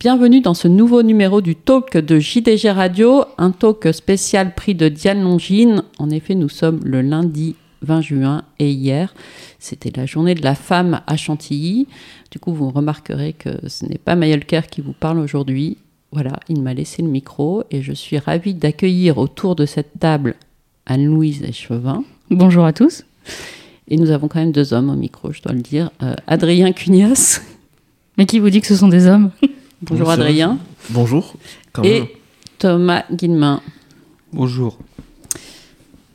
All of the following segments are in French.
Bienvenue dans ce nouveau numéro du talk de JDG Radio, un talk spécial prix de Diane Longine. En effet, nous sommes le lundi 20 juin et hier, c'était la journée de la femme à Chantilly. Du coup, vous remarquerez que ce n'est pas Mayolker qui vous parle aujourd'hui. Voilà, il m'a laissé le micro et je suis ravie d'accueillir autour de cette table Anne-Louise Échevin. Bonjour à tous. Et nous avons quand même deux hommes au micro, je dois le dire. Euh, Adrien Cunias. Mais qui vous dit que ce sont des hommes? Bonjour. Adrien. Bonjour. Quand même. Et Thomas Guillemin. Bonjour.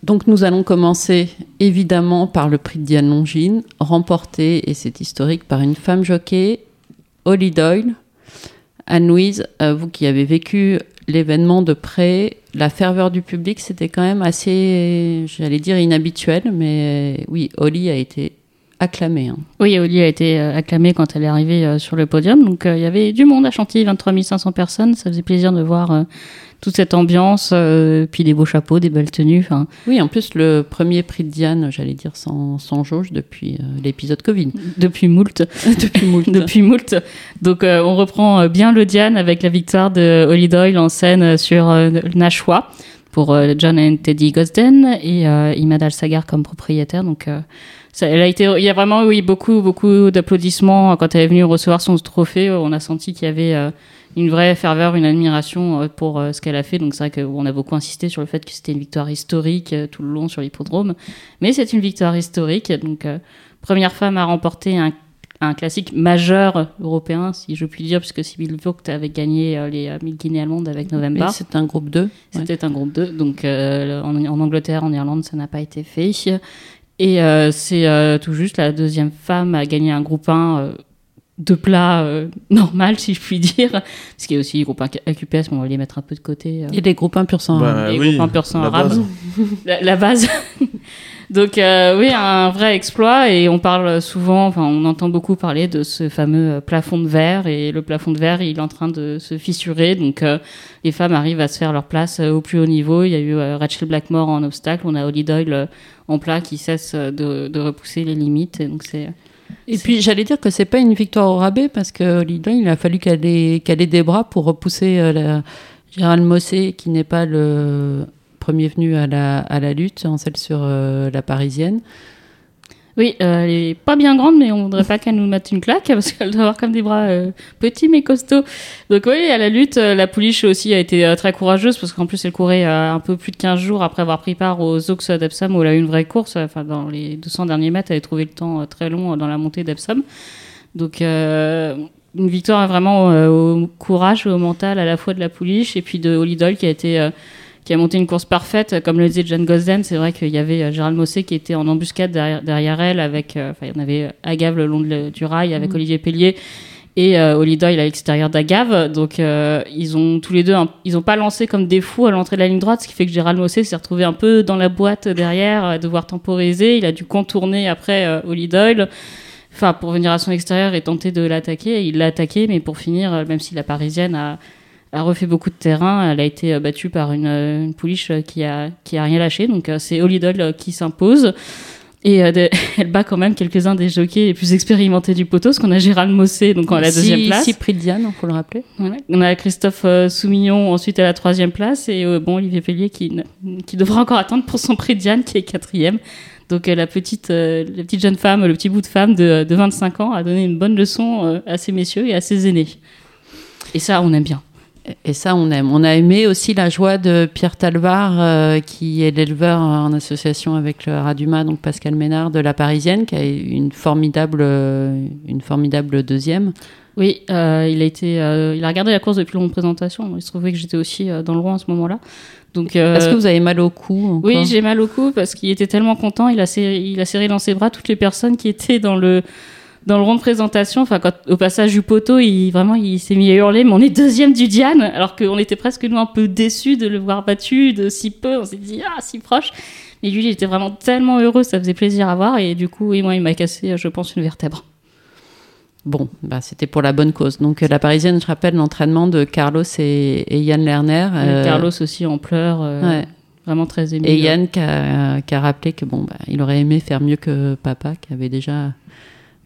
Donc nous allons commencer évidemment par le prix de Diane Longine, remporté, et c'est historique, par une femme jockey, Holly Doyle. Anne-Louise, euh, vous qui avez vécu l'événement de près, la ferveur du public, c'était quand même assez, j'allais dire, inhabituel, mais oui, Holly a été acclamée. hein. Oui, Oli a été euh, acclamée quand elle est arrivée euh, sur le podium. Donc il y avait du monde à Chantilly, 23 500 personnes. Ça faisait plaisir de voir toute cette ambiance, euh, puis des beaux chapeaux, des belles tenues. Oui, en plus, le premier prix de Diane, j'allais dire sans, sans jauge depuis euh, l'épisode Covid. depuis moult. depuis moult. depuis moult. Donc euh, on reprend bien le Diane avec la victoire de Holly Doyle en scène sur Nashua pour John and Teddy Gosden et Imad Al-Sagar comme propriétaire. Donc ça, elle a été, il y a vraiment oui beaucoup beaucoup d'applaudissements quand elle est venue recevoir son trophée. On a senti qu'il y avait une vraie ferveur, une admiration euh, pour euh, ce qu'elle a fait. Donc c'est vrai qu'on a beaucoup insisté sur le fait que c'était une victoire historique euh, tout le long sur l'hippodrome. Mais c'est une victoire historique. Donc première femme à remporter un un classique majeur européen, si je puis dire, puisque Sibyl Vogt avait gagné les euh, 1000 guinées allemandes avec November. C'est un groupe 2. ouais. C'était un groupe 2, donc euh, en, en Angleterre, en Irlande, ça n'a pas été fait. Et euh, c'est euh, tout juste la deuxième femme à gagner un groupe 1 euh, de plat euh, normal, si je puis dire. Parce qu'il y a aussi les groupes 1 AQPS, mais on va les mettre un peu de côté. euh, Et les groupes 1 pur sang. Bah, les oui, groupes 1 pur sang la arabe. base. la, la base. Donc euh, oui, un vrai exploit et on parle souvent, enfin on entend beaucoup parler de ce fameux euh, plafond de verre et le plafond de verre il est en train de se fissurer donc euh, les femmes arrivent à se faire leur place euh, au plus haut niveau. Il y a eu euh, Rachel Blackmore en obstacle, on a Holly Doyle euh, en plat qui cesse de, de repousser les limites et donc c'est Et puis j'allais dire que c'est pas une victoire au rabais parce que Lidl, il a fallu qu'elle ait, des bras pour repousser euh, la, Gérald Mossé, qui n'est pas le premier venu à la, à la lutte, en celle sur euh, la parisienne. Oui, euh, elle est pas bien grande, mais on voudrait pas qu'elle nous mette une claque parce qu'elle doit avoir comme des bras euh, petits mais costauds. Donc oui, à la lutte, euh, la pouliche aussi a été euh, très courageuse parce qu'en plus elle courait euh, un peu plus de 15 jours après avoir pris part aux Oaks d'Epsom où elle a eu une vraie course. Enfin, dans les 200 derniers mètres, elle a trouvé le temps très long dans la montée d'Epsom. Donc une victoire vraiment au courage, au mental à la fois de la pouliche et puis de Holly qui a été qui a monté une course parfaite, comme le disait John Gosden. C'est vrai qu'il y avait euh, Gérald Mossé qui était en embuscade derrière, derrière elle, avec, euh, enfin, il y en avait Agave le long de du rail avec Olivier Pellier et euh, Holly Doyle à l'extérieur d'Agave. Donc, euh, ils ont tous les deux, un- ils ont pas lancé comme des fous à l'entrée de la ligne droite, ce qui fait que Gérald Mossé s'est retrouvé un peu dans la boîte derrière, à devoir temporiser. Il a dû contourner après euh, Holly Doyle. Enfin, pour venir à son extérieur et tenter de l'attaquer, il l'a attaqué, mais pour finir, euh, même si la parisienne a, a refait beaucoup de terrain. Elle a été euh, battue par une, euh, une pouliche euh, qui a, qui a rien lâché. Donc c'est euh, qui s'impose. Et euh, de- elle bat quand même quelques-uns des jockeys les plus expérimentés du poteau, parce qu'on a Gérald Mossé donc à la deuxième place. Six prix de Diane, faut le rappeler. Voilà. On a Christophe euh, Soumillon ensuite à la troisième place et euh, bon Olivier Pellier qui, qui devra encore attendre pour son prix Diane qui est quatrième. Donc la petite la petite jeune femme, le petit bout de femme de, de 25 ans a donné une bonne leçon à ses messieurs et à ses aînés. Et ça on aime bien. Et ça, on aime. On a aimé aussi la joie de Pierre Talvar, euh, qui est l'éleveur en association avec le Raduma, donc Pascal Ménard de la Parisienne, qui a eu une formidable, euh, une formidable deuxième. Oui, euh, il a été, euh, il a regardé la course depuis la présentation. Il se trouvait que j'étais aussi dans le rond à ce moment-là. Donc, Est-ce que vous avez mal au cou oui, j'ai mal au cou parce qu'il était tellement content. Il a serré, il a serré dans ses bras toutes les personnes qui étaient dans le dans le rond de présentation. Enfin, quand, au passage du poteau, il vraiment, il s'est mis à hurler. Mais on est deuxième du Diane, alors qu'on était presque nous un peu déçus de le voir battu de si peu. On s'est dit ah si proche. Mais lui, il était vraiment tellement heureux, ça faisait plaisir à voir. Et du coup, oui, moi, il m'a cassé, je pense, une vertèbre. Bon, bah, c'était pour la bonne cause. Donc euh, la Parisienne, je rappelle l'entraînement de Carlos et, et Yann Lerner. euh, Carlos aussi en pleurs, euh, ouais. vraiment très ému. Et Yann qui a, qui a rappelé que bon, bah, il aurait aimé faire mieux que papa, qui avait déjà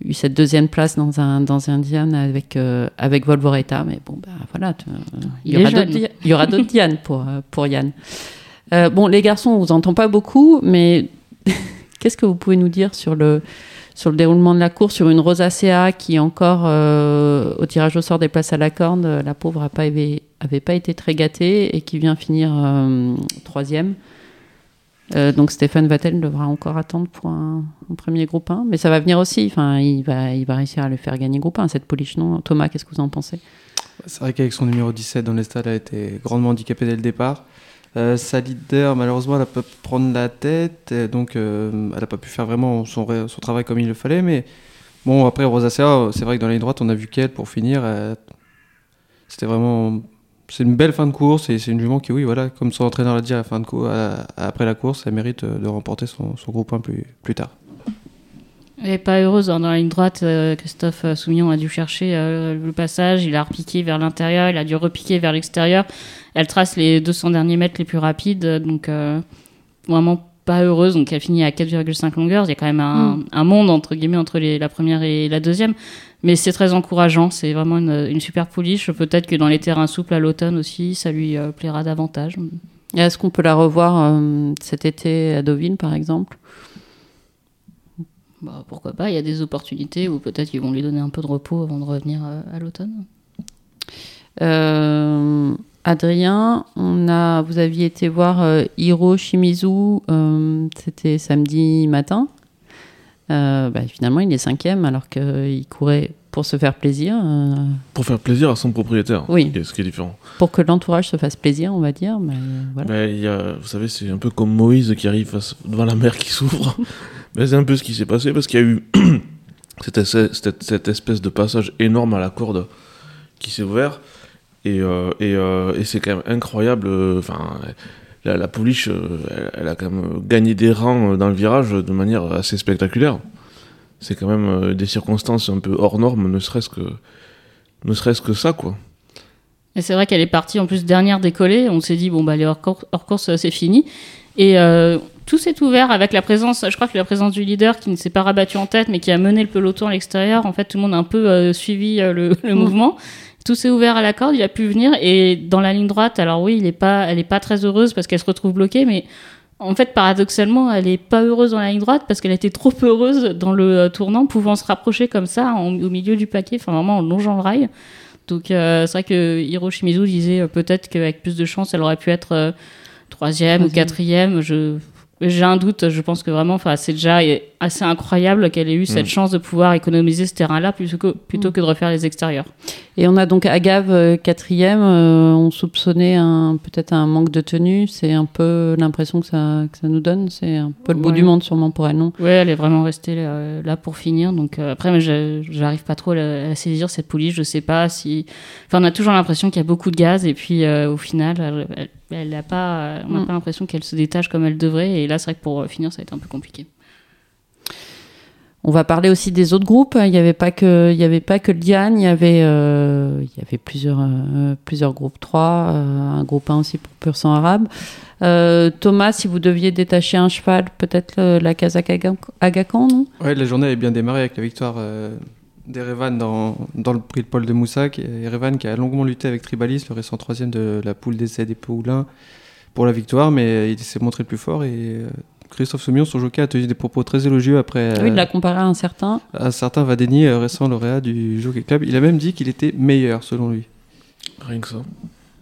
eu cette deuxième place dans un dans un Diane avec euh, avec Volvoreta. Mais bon, bah voilà, tu- euh, il, Il y aura il y aura d'autres Diane pour euh, pour Yann. Euh, bon, les garçons, on vous entend pas beaucoup, mais qu'est-ce que vous pouvez nous dire sur le sur le déroulement de la course, sur une Rosacea qui encore euh, au tirage au sort des places à la corne, la pauvre a pas avait, avait pas été très gâtée et qui vient finir troisième. Euh, donc Stéphane Vattel devra encore attendre pour un, premier groupe 1, mais ça va venir aussi. Enfin, il va, il va réussir à le faire gagner groupe 1 cette pouliche, non? Thomas, qu'est-ce que vous en pensez? C'est vrai qu'avec son numéro 17 dans les stades, elle a été grandement handicapée dès le départ. Euh, sa leader, malheureusement, elle a pas pu prendre la tête, donc euh, elle n'a pas pu faire vraiment son, travail comme il le fallait. Mais bon, après, Rosacea, c'est vrai que dans la ligne on a vu qu'elle pour finir. C'était vraiment. C'est une belle fin de course et c'est une jument qui, oui, voilà, comme son entraîneur l'a dit à la fin de course, après la course, elle mérite euh, de remporter son, son groupe 1 plus, plus tard. Elle est pas heureuse hein, dans la ligne droite. euh, Christophe euh, Soumillon a dû chercher le passage. Il a repiqué vers l'intérieur. Il a dû repiquer vers l'extérieur. Elle trace les 200 derniers mètres les plus rapides. Donc, vraiment pas heureuse. Donc, elle finit à 4,5 longueurs. Il y a quand même un, un monde, entre guillemets, entre les- la première et la deuxième. Mais c'est très encourageant. C'est vraiment une, une super pouliche. Peut-être que dans les terrains souples à l'automne aussi, ça lui euh, plaira davantage. Est-ce qu'on peut la revoir euh, cet été à Deauville, par exemple? Bah, pourquoi pas Il y a des opportunités ou peut-être qu'ils vont lui donner un peu de repos avant de revenir euh, à l'automne. Euh, Adrien, on a, vous aviez été voir euh, Hiro Shimizu, euh, c'était samedi matin. Euh, bah, finalement, il est cinquième alors qu'il courait pour se faire plaisir, Pour faire plaisir à son propriétaire. Oui. Ce qui est différent. pour que l'entourage se fasse plaisir, on va dire. Mais voilà. Mais il y a, vous savez, c'est un peu comme Moïse qui arrive face, devant la mer qui s'ouvre. C'est un peu ce qui s'est passé parce qu'il y a eu cette- cette espèce de passage énorme à la corde qui s'est ouvert. Et, euh, et, euh, et c'est quand même incroyable. euh, Enfin, la, la pouliche, elle, elle a quand même gagné des rangs dans le virage de manière assez spectaculaire. C'est quand même des circonstances un peu hors normes, ne serait-ce que, ne serait-ce que ça, quoi. Et c'est vrai qu'elle est partie en plus dernière décollée. On s'est dit, bon, bah, les hors, cour- hors course, euh, c'est fini. Et euh, tout s'est ouvert avec la présence, je crois que la présence du leader qui ne s'est pas rabattu en tête, mais qui a mené le peloton à l'extérieur. En fait, tout le monde a un peu euh, suivi euh, le, le Mm. mouvement. Tout s'est ouvert à la corde, il a pu venir. Et dans la ligne droite, alors oui, il est pas, elle est pas très heureuse parce qu'elle se retrouve bloquée, mais en fait, paradoxalement, elle est pas heureuse dans la ligne droite parce qu'elle était trop heureuse dans le euh, tournant, pouvant se rapprocher comme ça en- au milieu du paquet, enfin vraiment en longeant le rail. Donc euh, c'est vrai que Hiro Shimizu disait euh, peut-être qu'avec plus de chance, elle aurait pu être euh, troisième ou quatrième. Je j'ai un doute. Je pense que vraiment, enfin, c'est déjà assez incroyable qu'elle ait eu cette Mm. chance de pouvoir économiser ce terrain-là plutôt que plutôt Mm. que de refaire les extérieurs. Et on a donc Agave euh, quatrième. euh, on soupçonnait un, peut-être un manque de tenue. C'est un peu l'impression que ça, que ça nous donne. C'est un peu le bout Ouais. du monde sûrement pour elle, non? Ouais, elle est vraiment restée là, là pour finir. Donc euh, après, mais je- j'arrive pas trop à saisir cette pouliche. Je sais pas si. Enfin, on a toujours l'impression qu'il y a beaucoup de gaz et puis euh, au final, elle, elle, elle a pas. On n'a Mm. pas l'impression qu'elle se détache comme elle devrait. Et là, c'est vrai que pour euh, finir, ça va être un peu compliqué. On va parler aussi des autres groupes. Il n'y avait pas que, il avait pas que Diane. Il y avait, euh, il y avait plusieurs, euh, plusieurs groupes 3, euh, un groupe 1 aussi pour pur sang arabe. Thomas, si vous deviez détacher un cheval, peut-être la Kazakh Aga- Agacan, non? Ouais, la journée avait bien démarré avec la victoire d'Erevan dans, dans le prix de Paul de Moussac. Erevan qui a longuement lutté avec Tribalis, le récent troisième de la poule d'essai des Poulains, pour la victoire, mais il s'est montré le plus fort. Et Christophe Soumillon, son jockey, a tenu des propos très élogieux après Oui, il euh, l'a comparé à un certain. un certain Vadeni, euh, récent lauréat du Jockey Club. Il a même dit qu'il était meilleur, selon lui. Rien que ça.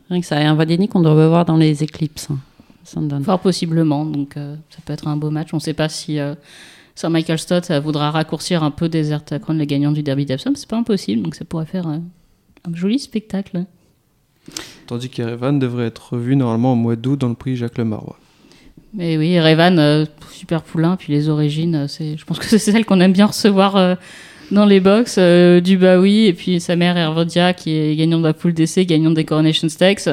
Rien que ça. Et un Vadeni qu'on devrait voir dans les éclipses. hein. Ça me donne. Fort possiblement. Donc euh, ça peut être un beau match. On ne sait pas si euh, Sir Michael Stott euh, voudra raccourcir un peu Desert Crown, le gagnant du Derby d'Epsom. C'est pas impossible. Donc ça pourrait faire euh, un joli spectacle. Tandis qu'Erevan devrait être revu normalement au mois d'août dans le prix Jacques Lemarois. Mais oui, Revan, euh, super poulain, puis les origines, euh, c'est, je pense que c'est celle qu'on aime bien recevoir euh, dans les box, euh, du Baoui, et puis sa mère Hervodia, qui est gagnante de la poule d'essai, gagnante des Coronation Stakes,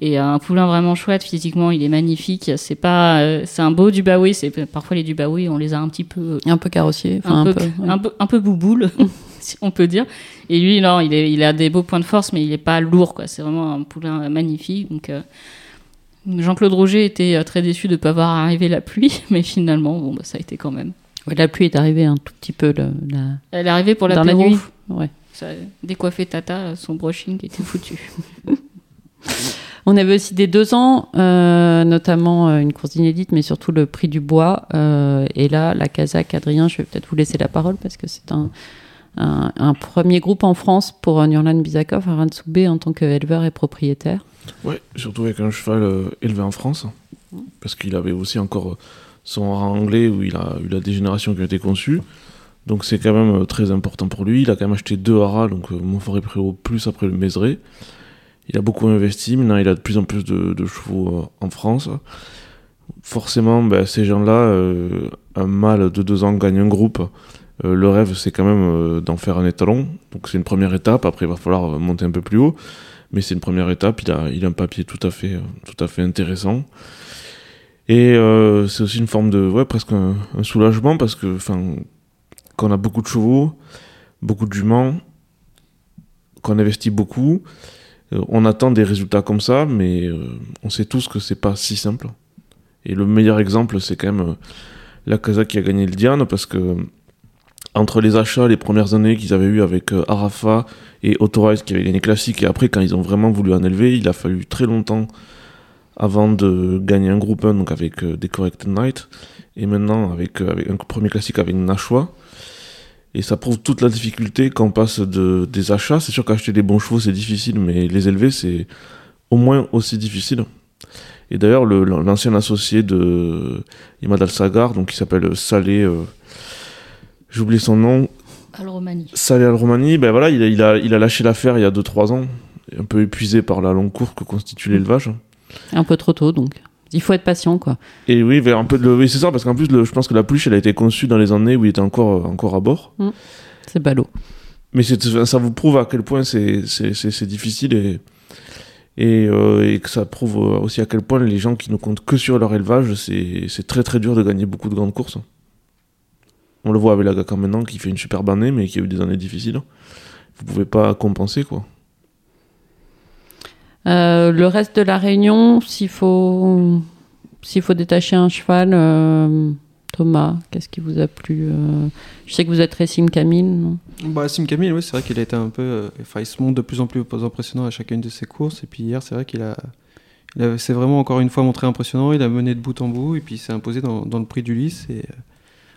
et un poulain vraiment chouette, physiquement, il est magnifique, c'est pas, euh, c'est un beau du Baoui, c'est parfois les du Baoui, on les a un petit peu, Un peu carrossier. Enfin, un, un, peu, peu, un peu, un peu bouboule. si on peut dire. Et lui, non, il, est, il a des beaux points de force, mais il n'est pas lourd, quoi. C'est vraiment un poulain magnifique. Donc, euh, Jean-Claude Roger était euh, très déçu de ne pas voir arriver la pluie, mais finalement, bon, bah, ça a été quand même. Ouais, la pluie est arrivée un tout petit peu. la- Elle est arrivée pour Dans la l'apéro. nuit. Ouais. Ça a décoiffé Tata, son brushing était foutu. On avait aussi des deux ans, euh, notamment euh, une course inédite, mais surtout le prix du bois. Euh, et là, la Kazakh Adrien, je vais peut-être vous laisser la parole parce que c'est un, un, un premier groupe en France pour Nurlan Bizakov à Ransoubé en tant qu'éleveur et propriétaire. Ouais, surtout avec un cheval euh, élevé en France, parce qu'il avait aussi encore euh, son rang anglais où il a eu la dégénération qui a été conçue. Donc c'est quand même euh, très important pour lui. Il a quand même acheté deux haras, donc euh, Montfort Préau plus après le Mézeray. Il a beaucoup investi, maintenant il a de plus en plus de, chevaux en France. Forcément, ben, ces gens-là, un mâle de deux ans gagne un groupe. Le rêve, c'est quand même d'en faire un étalon. Donc c'est une première étape. Après, il va falloir monter un peu plus haut mais c'est une première étape. Il a, il a un papier tout à fait, tout à fait intéressant. Et euh, c'est aussi une forme de, ouais, presque un, soulagement parce que, enfin, quand on a beaucoup de chevaux, beaucoup de juments, qu'on investit beaucoup, euh, on attend des résultats comme ça, mais euh, on sait tous que c'est pas si simple. Et le meilleur exemple, c'est quand même la Casa qui a gagné le Diane parce que entre les achats, les premières années qu'ils avaient eu avec euh, Arafa et Autorize qui avait gagné classique, et après, quand ils ont vraiment voulu en élever, il a fallu très longtemps avant de gagner un groupe 1, donc avec euh, des Corrected Knight, et maintenant avec, euh, un premier classique avec Nashua. Et ça prouve toute la difficulté quand passe de, des achats. C'est sûr qu'acheter des bons chevaux, c'est difficile, mais les élever, c'est au moins aussi difficile. Et d'ailleurs, le- l'ancien associé de Imad Al-Sagar, donc qui s'appelle Salé, euh, j'ai oublié son nom, Al-Romani. Salé Al-Romani, ben voilà, il a, il, a, il a lâché l'affaire il y a 2-3 ans, un peu épuisé par la longue course que constitue l'élevage. Un peu trop tôt, donc. Il faut être patient, quoi. Et oui, vers un peu de oui, c'est ça, parce qu'en plus, le- je pense que la pouliche, elle a été conçue dans les années où il était encore, encore à bord. C'est ballot. Mais ça vous prouve à quel point c'est c'est- c'est- c'est difficile et, et, euh, et que ça prouve aussi à quel point les gens qui ne comptent que sur leur élevage, c'est c'est très très dur de gagner beaucoup de grandes courses. On le voit avec la Gaka maintenant qui fait une superbe année mais qui a eu des années difficiles. Vous pouvez pas compenser quoi. Euh, le reste de la réunion, s'il faut, s'il faut détacher un cheval, euh, Thomas, qu'est-ce qui vous a plu euh, Je sais que vous êtes Racing Camille. non? Bah, Sim Camille, oui, c'est vrai qu'il a été un peu. euh, Enfin, il se montre de plus en plus impressionnant à chacune de ses courses. Et puis hier, c'est vrai qu'il a. Il a- s'est vraiment encore une fois montré impressionnant. Il a mené de bout en bout et puis il s'est imposé dans, dans le prix du Lys. Et euh,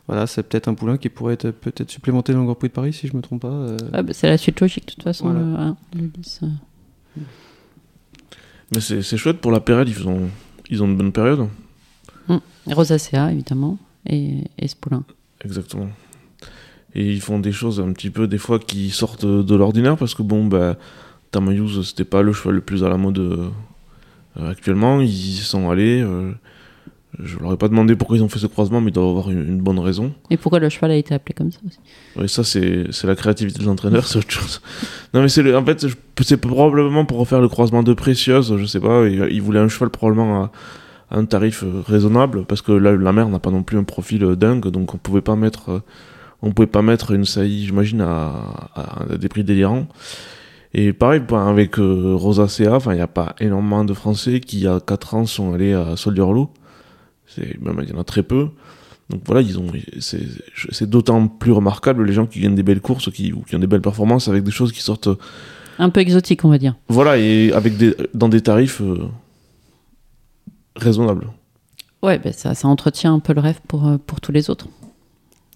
voilà, c'est peut-être un poulain qui pourrait être peut-être supplémenté dans le Grand Prix de Paris, si je me trompe pas. euh. Ah, bah, C'est la suite logique, de toute façon. Voilà. le- hein, le Lys, euh. Mais c'est c'est chouette pour la période, ils ont, ils ont une bonne période. Et Rosacea, évidemment, et, et ce poulain. Exactement. Et ils font des choses un petit peu des fois qui sortent de l'ordinaire parce que bon bah Tamayus c'était pas le cheval le plus à la mode euh, euh, actuellement, ils y sont allés euh, je leur ai pas demandé pourquoi ils ont fait ce croisement mais ils doivent avoir une, une bonne raison. Et pourquoi le cheval a été appelé comme ça aussi Ouais, ça c'est c'est la créativité de l'entraîneur, c'est autre chose. Non mais c'est en fait c'est probablement pour refaire le croisement de précieuse, je sais pas, ils il voulaient un cheval probablement à, à un tarif euh, raisonnable parce que là la mère n'a pas non plus un profil euh, dingue donc on pouvait pas mettre euh, on pouvait pas mettre une saillie j'imagine à, à- à des prix délirants. Et pareil ben, avec euh, Rosacea, enfin il n'y a pas énormément de Français qui il y a 4 ans sont allés à Soldier-Loup. C'est même il y en a très peu. Donc voilà, ils ont, c'est, c'est d'autant plus remarquable les gens qui gagnent des belles courses, qui, ou qui ont des belles performances avec des choses qui sortent, Un peu exotique, on va dire. voilà, et avec des, dans des tarifs euh, raisonnables. Ouais, bah, ça, ça entretient un peu le rêve pour, euh, pour tous les autres.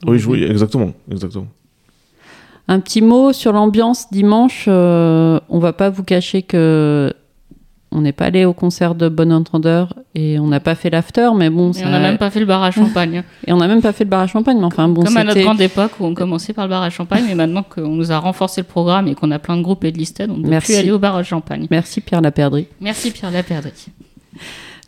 Oui, oui, exactement, exactement. Un petit mot sur l'ambiance dimanche. euh, on va pas vous cacher que on n'est pas allé au concert de Bon Entendeur et on n'a pas fait l'after, mais bon, Et ça- on n'a même pas fait le bar à champagne. et on n'a même pas fait le bar à champagne. Mais enfin, bon, Comme à notre grande époque où on commençait par le bar à champagne, mais maintenant qu'on nous a renforcé le programme et qu'on a plein de groupes et de listed, on ne peut plus aller au bar à champagne. Merci Pierre Laperdrie. Merci Pierre Laperdrie.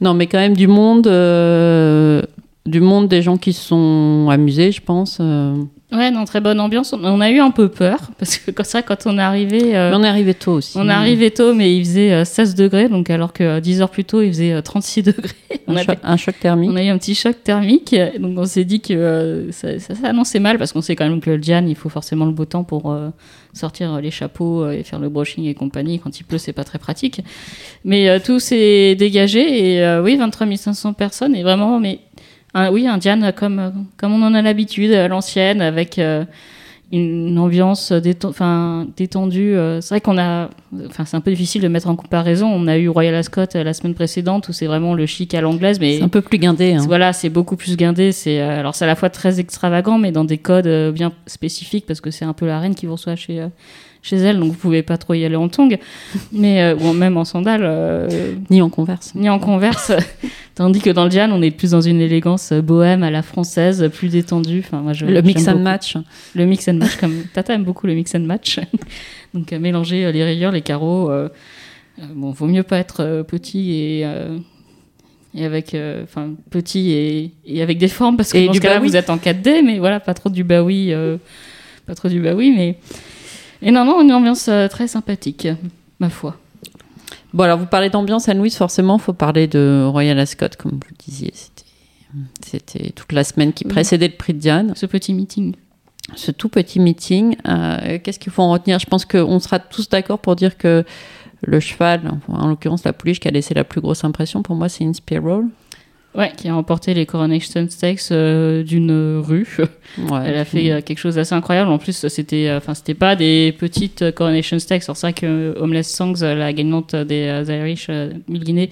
Non, mais quand même du monde, euh, du monde des gens qui se sont amusés, je pense. euh, Ouais, non, très bonne ambiance. On- a eu un peu peur parce que comme ça, quand on est arrivé, euh, on est arrivé tôt aussi. on est arrivé tôt, mais il faisait euh, 16 degrés, donc alors que euh, 10 heures plus tôt, il faisait euh, 36 degrés. On un, a, choc, un choc thermique. on a eu un petit choc thermique, donc on s'est dit que euh, ça, ça s'annonçait mal parce qu'on sait quand même que le Jan, il faut forcément le beau temps pour euh, sortir euh, les chapeaux euh, et faire le brushing et compagnie. Quand il pleut, c'est pas très pratique. Mais euh, tout s'est dégagé et euh, oui, 23 500 personnes et vraiment, mais un- oui, un Jan comme, euh, comme on en a l'habitude, à l'ancienne, avec euh, une ambiance enfin, détendue. euh, c'est vrai qu'on a, enfin, c'est un peu difficile de mettre en comparaison. On a eu Royal Ascot euh, la semaine précédente où c'est vraiment le chic à l'anglaise, mais C'est un peu plus guindé. hein. voilà, c'est beaucoup plus guindé. C'est euh, alors c'est à la fois très extravagant, mais dans des codes euh, bien spécifiques parce que c'est un peu la reine qui vous reçoit chez euh, chez elle, donc vous pouvez pas trop y aller en tongs, mais euh, ou même en sandales, euh, Ni en converse. ni en converse. Tandis que dans le Diane, on est plus dans une élégance euh, bohème à la française, plus détendue. Enfin, moi, je, Le mix and beaucoup. match. Le mix and match, comme Tata aime beaucoup le mix and match. Donc euh, mélanger euh, les rayures, les carreaux. euh, bon, vaut mieux pas être petit et et avec enfin petit et, et avec des formes parce que Et dans ce cas-là Bowie. vous êtes en 4D, mais voilà pas trop du Bowie, euh, pas trop du Bowie, mais et non non une ambiance très sympathique, ma foi. Bon, alors vous parlez d'ambiance à Louise, forcément, il faut parler de Royal Ascot, comme vous le disiez. C'était, toute la semaine qui précédait le prix de Diane. Ce petit meeting. Ce tout petit meeting. euh, qu'est-ce qu'il faut en retenir? Je pense qu'on sera tous d'accord pour dire que le cheval, en l'occurrence la pouliche qui a laissé la plus grosse impression, pour moi, c'est Inspiral. Ouais, qui a remporté les Coronation Stakes euh, d'une rue. Ouais. Elle a fait euh, quelque chose d'assez incroyable. En plus, c'était, euh, enfin, c'était pas des petites Coronation Stakes. C'est pour ça que Homeless Songs, la gagnante des Irish Mille Guinées,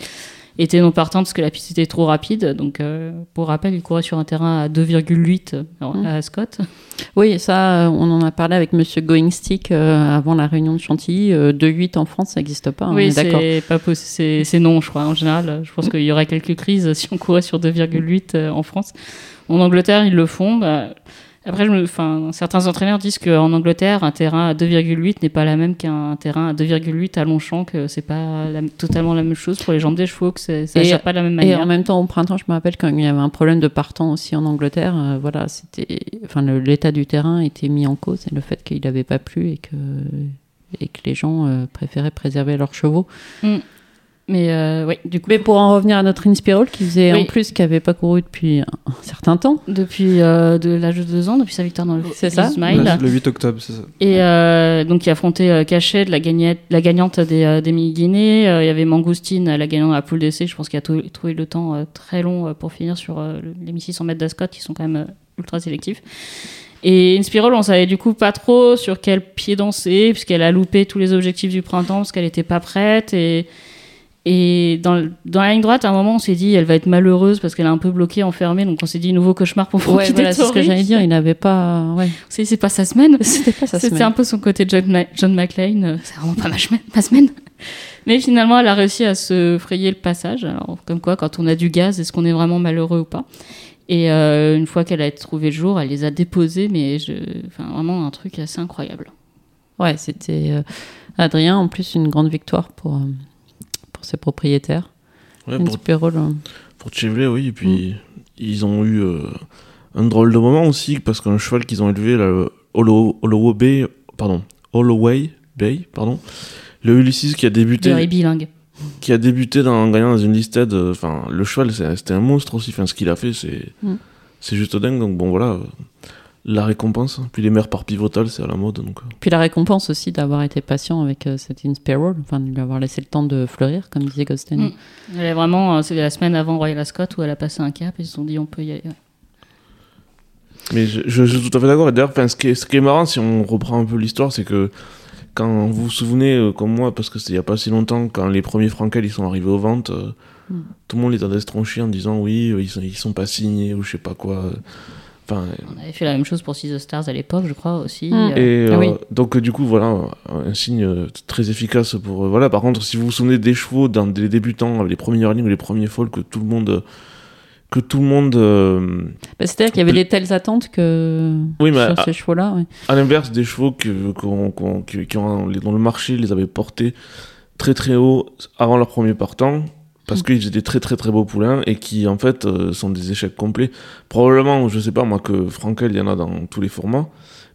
était non partante parce que la piste était trop rapide. Donc, euh, pour rappel, il courait sur un terrain à 2,8 euh, Mm. à Scott. Oui, ça, euh, on en a parlé avec Monsieur Going Stick euh, avant la réunion de Chantilly. Euh, 2,8 en France, ça n'existe pas. hein, oui, c'est pas possi- c'est, non, je crois. En général, je pense qu'il y aurait quelques crises si on courait sur 2,8 euh, en France. En Angleterre, ils le font. Bah, après, je me, enfin, certains entraîneurs disent qu'en Angleterre, un terrain à 2,8 n'est pas la même qu'un terrain à 2,8 à Longchamp, que c'est pas la- totalement la même chose pour les jambes des chevaux, que ça Et- gère pas de la même Et manière. en même temps, au printemps, je me rappelle quand il y avait un problème de partant aussi en Angleterre, euh, voilà, c'était, enfin, l'état du terrain était mis en cause et le fait qu'il n'avait pas plu et que et que les gens euh, préféraient préserver leurs chevaux. Mais euh, oui, du coup, Mais pour en revenir à notre Inspiral, qui faisait Oui. en plus, qui avait pas couru depuis un, certain temps. depuis euh, de l'âge de deux ans, depuis sa victoire dans le C'est ça. Smile. Le, le 8 octobre, c'est ça. Et euh, donc, il a affronté euh, Cachet, la, gagnette, la gagnante des, euh, des Mille-Guinées. Euh, il y avait Mangoustine, la gagnante de la poule d'essai. Je pense qu'il a trouvé le temps euh, très long euh, pour finir sur euh, le- les 1600 mètres d'Ascot, qui sont quand même euh, ultra sélectifs. Et Inspiral, on savait du coup pas trop sur quel pied danser, puisqu'elle a loupé tous les objectifs du printemps, parce qu'elle était pas prête. Et, et dans, la ligne droite, à un moment, on s'est dit, elle va être malheureuse parce qu'elle est un peu bloquée, enfermée. Donc, on s'est dit, nouveau cauchemar pour Ouais, Frankie voilà, c'est ce que j'allais dire. Il n'avait pas, ouais, C'est pas sa semaine. c'était pas sa C'était semaine. un peu son côté John, Ma- John McClane. euh, C'est vraiment pas ma, ma semaine. Mais finalement, elle a réussi à se frayer le passage. Alors, comme quoi, quand on a du gaz, est-ce qu'on est vraiment malheureux ou pas? Et euh, une fois qu'elle a trouvé le jour, elle les a déposés, mais je... enfin, vraiment un truc assez incroyable. Ouais, c'était euh, Adrien, en plus, une grande victoire pour, euh, pour ses propriétaires. Ouais, pour, Chevrolet, oui. Et puis, ils ont eu euh, un drôle de moment aussi, parce qu'un cheval qu'ils ont élevé, là, le Hollow- Holloway Bay, pardon, Holloway Bay, pardon, le Ulysses qui a débuté, bilingue. qui a débuté dans, en gagnant dans une listed, euh, enfin, le cheval, c'était un monstre aussi. Enfin, ce qu'il a fait, c'est Mm. c'est juste dingue. Donc, bon, voilà, euh, la récompense. Puis les mères par pivotal, c'est à la mode. Donc, euh. Puis la récompense aussi d'avoir été patient avec euh, cette Inspiral, enfin de lui avoir laissé le temps de fleurir, comme disait Gosten. Mm. Elle est vraiment, euh, c'est la semaine avant Royal Ascot où elle a passé un cap et ils se sont dit on peut y aller. ouais. Mais je, je- je suis tout à fait d'accord. Et d'ailleurs, ce, qui est, ce qui est marrant, si on reprend un peu l'histoire, c'est que quand vous vous souvenez, euh, comme moi, parce que c'était il n'y a pas si longtemps, quand les premiers Frankel ils sont arrivés aux ventes, euh, Mm. tout le monde les a destronchés en disant oui, ils sont, ils sont pas signés ou je sais pas quoi. Enfin, On avait fait la même chose pour Six the Stars à l'époque, je crois aussi. Mm. Euh, et Ah euh, oui. donc euh, du coup voilà un signe très efficace pour euh, voilà par contre si vous vous souvenez des chevaux dans des débutants les premières lignes ou les premiers folles que tout le monde que tout le monde euh, Bah, C'est-à-dire qu'il y avait des telles attentes que oui mais sur à, ces chevaux-là. ouais. à l'inverse des chevaux que, qu'on- qu'on- qui, qui ont, dont le marché les avait portés très très haut avant leur premier partant parce qu'ils faisaient des très très très beaux poulains et qui en fait euh, sont des échecs complets. Probablement, je sais pas moi, que Frankel, il y en a dans tous les formats,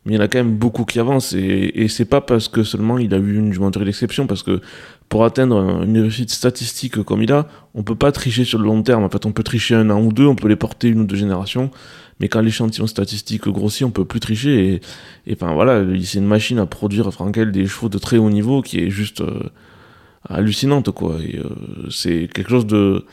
mais il y en a quand même beaucoup qui avancent et, et c'est pas parce que seulement il a eu une jumenterie d'exception, parce que pour atteindre un- une réussite statistique comme il a, on peut pas tricher sur le long terme. En fait, on peut tricher un an ou deux, on peut les porter une ou deux générations, mais quand l'échantillon statistique grossit, on peut plus tricher et, et enfin voilà, c'est une machine à produire Frankel des chevaux de très haut niveau qui est juste euh, hallucinante quoi. Euh, c'est quelque chose de,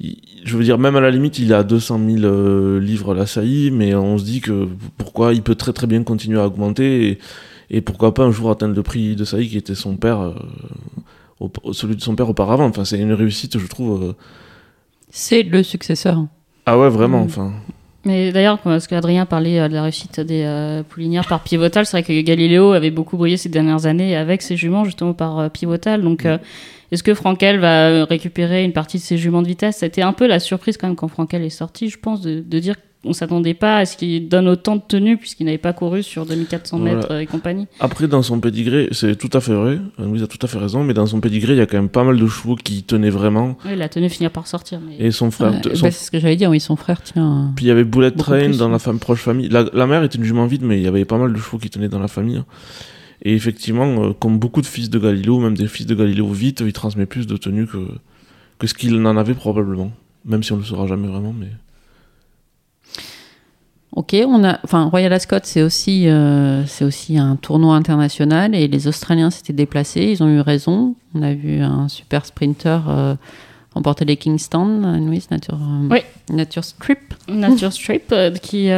il- je veux dire même à la limite il a 200 000 euh, livres la saillie, mais on se dit que pourquoi il peut très très bien continuer à augmenter et, et pourquoi pas un jour atteindre le prix de saillie qui était son père, euh, au- celui de son père auparavant. Enfin c'est une réussite je trouve. euh, C'est le successeur. Ah ouais vraiment. Mm. Enfin Mais d'ailleurs, parce qu'Adrien parlait euh, de la réussite des euh, poulinières par pivotal, c'est vrai que Galiléo avait beaucoup brillé ces dernières années avec ses juments justement par euh, pivotal. Donc, euh, est-ce que Frankel va euh, récupérer une partie de ses juments de vitesse? C'était un peu la surprise quand même quand Frankel est sorti, je pense, de, de dire qu'on s'attendait pas à ce qu'il donne autant de tenue puisqu'il n'avait pas couru sur 2400 Voilà. mètres euh, et compagnie. Après, dans son pédigré, c'est tout à fait vrai, Louise a tout à fait raison, mais dans son pédigré, il y a quand même pas mal de chevaux qui tenaient vraiment. Oui, la tenue finit par sortir. Mais... Et son frère. Ouais, son- bah, c'est ce que j'allais dire, oui, son frère tient. Puis il y avait Bullet Train plus, dans ouais. la femme proche famille. La, la mère était une jument vide, mais il y avait pas mal de chevaux qui tenaient dans la famille. Et effectivement, euh, comme beaucoup de fils de Galileo, même des fils de Galileo vite, il transmet plus de tenue que, que ce qu'il n'en avait probablement. Même si on le saura jamais vraiment, mais. Ok, on a, enfin Royal Ascot, c'est aussi, euh, c'est aussi un tournoi international et les Australiens s'étaient déplacés, ils ont eu raison. On a vu un super sprinter euh, remporter les Kingston, Louise Nature, euh, Oui. Nature Strip. Nature Strip euh, qui,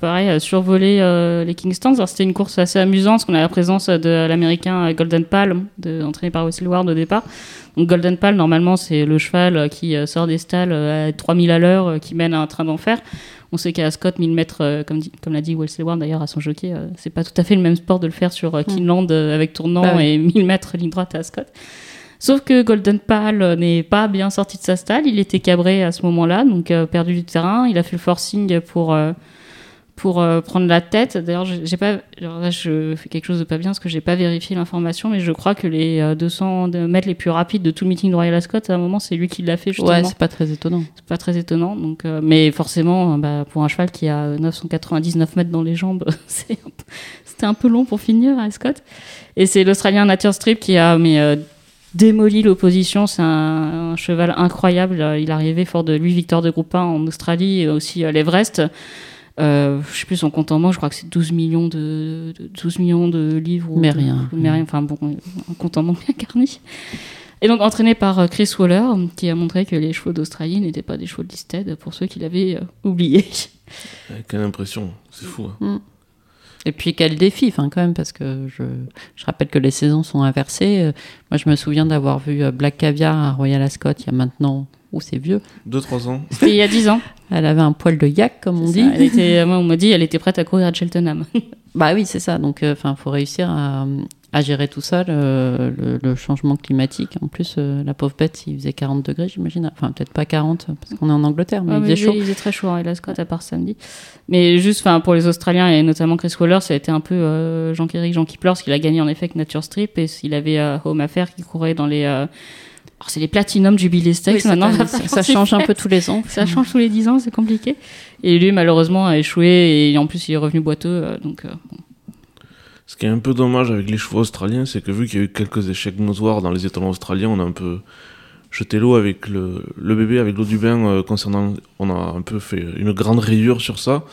pareil, a survolé les Kingstons. Alors, C'était une course assez amusante parce qu'on a la présence de l'américain Golden Palm, de, entraîné par Wesley Ward au départ. Donc Golden Palm, normalement, c'est le cheval qui sort des stalles à 3000 à l'heure, qui mène à un train d'enfer. On sait qu'à Scott, 1000 mètres, euh, comme, dit- comme l'a dit Wesley Ward d'ailleurs à son jockey, euh, c'est pas tout à fait le même sport de le faire sur euh, Keeneland euh, avec tournant Bah et 1000 mètres ligne droite à Scott. Sauf que Golden Pal n'est pas bien sorti de sa stalle. Il était cabré à ce moment-là, donc perdu du terrain. Il a fait le forcing pour, pour euh, prendre la tête. D'ailleurs, j'ai pas. alors là, je fais quelque chose de pas bien parce que j'ai pas vérifié l'information, mais je crois que les euh, 200 de- mètres les plus rapides de tout le meeting de Royal Ascot, à un moment, c'est lui qui l'a fait justement. Ouais, c'est pas très étonnant. C'est pas très étonnant. Donc, euh, mais forcément, euh, bah, pour un cheval qui a 999 mètres dans les jambes, c'était un peu long pour finir à Scott. Et c'est l'Australien Nature Strip qui a mais, euh, démoli l'opposition. C'est un, un cheval incroyable. Euh, Il arrivait fort de lui, Victor de Groupin en Australie et aussi à l'Everest. Euh, je sais plus son compte en banque, je crois que c'est 12 millions de, de- 12 millions de livres. Mais rien. Mais rien, enfin bon, un compte en banque bien garni. Et donc entraîné par euh, Chris Waller, qui a montré que les chevaux d'Australie n'étaient pas des chevaux de Listed, pour ceux qui l'avaient euh, oublié. euh, Quelle impression, c'est fou. hein. Et puis quel défi, enfin quand même, parce que je, je rappelle que les saisons sont inversées. Euh, Moi, je me souviens d'avoir vu Black Caviar à Royal Ascot il y a maintenant, où c'est vieux. 2-3 ans. C'était il y a 10 ans. Elle avait un poil de yak, comme on dit. elle était, moi, on m'a dit elle était prête à courir à Cheltenham. Bah oui, c'est ça. Donc, enfin, faut réussir à, à gérer tout ça, le, le- le changement climatique. En plus, euh, la pauvre bête, il faisait 40 degrés, j'imagine. Enfin, peut-être pas 40, parce qu'on est en Angleterre, mais Ah, il mais faisait chaud. Il faisait très chaud à Ascot à part samedi. Mais juste, enfin, pour les Australiens et notamment Chris Waller, ça a été un peu euh, Jean-Kéry, Jean Kipler, parce qu'il a gagné en effet avec Nature Strip et il avait euh, Home Affair qui courait dans les. Alors, c'est les Platinum Jubilee Stakes Oui, ça, maintenant. ça, ça change un peu tous les ans. Ça change tous les 10 ans, c'est compliqué. Et lui, malheureusement, a échoué et en plus, il est revenu boiteux. euh, donc, euh, bon. Ce qui est un peu dommage avec les chevaux australiens, c'est que vu qu'il y a eu quelques échecs notoires dans les étalons australiens, on a un peu jeté l'eau avec le, le bébé, avec l'eau du bain euh, concernant. On a un peu fait une grande rayure sur ça.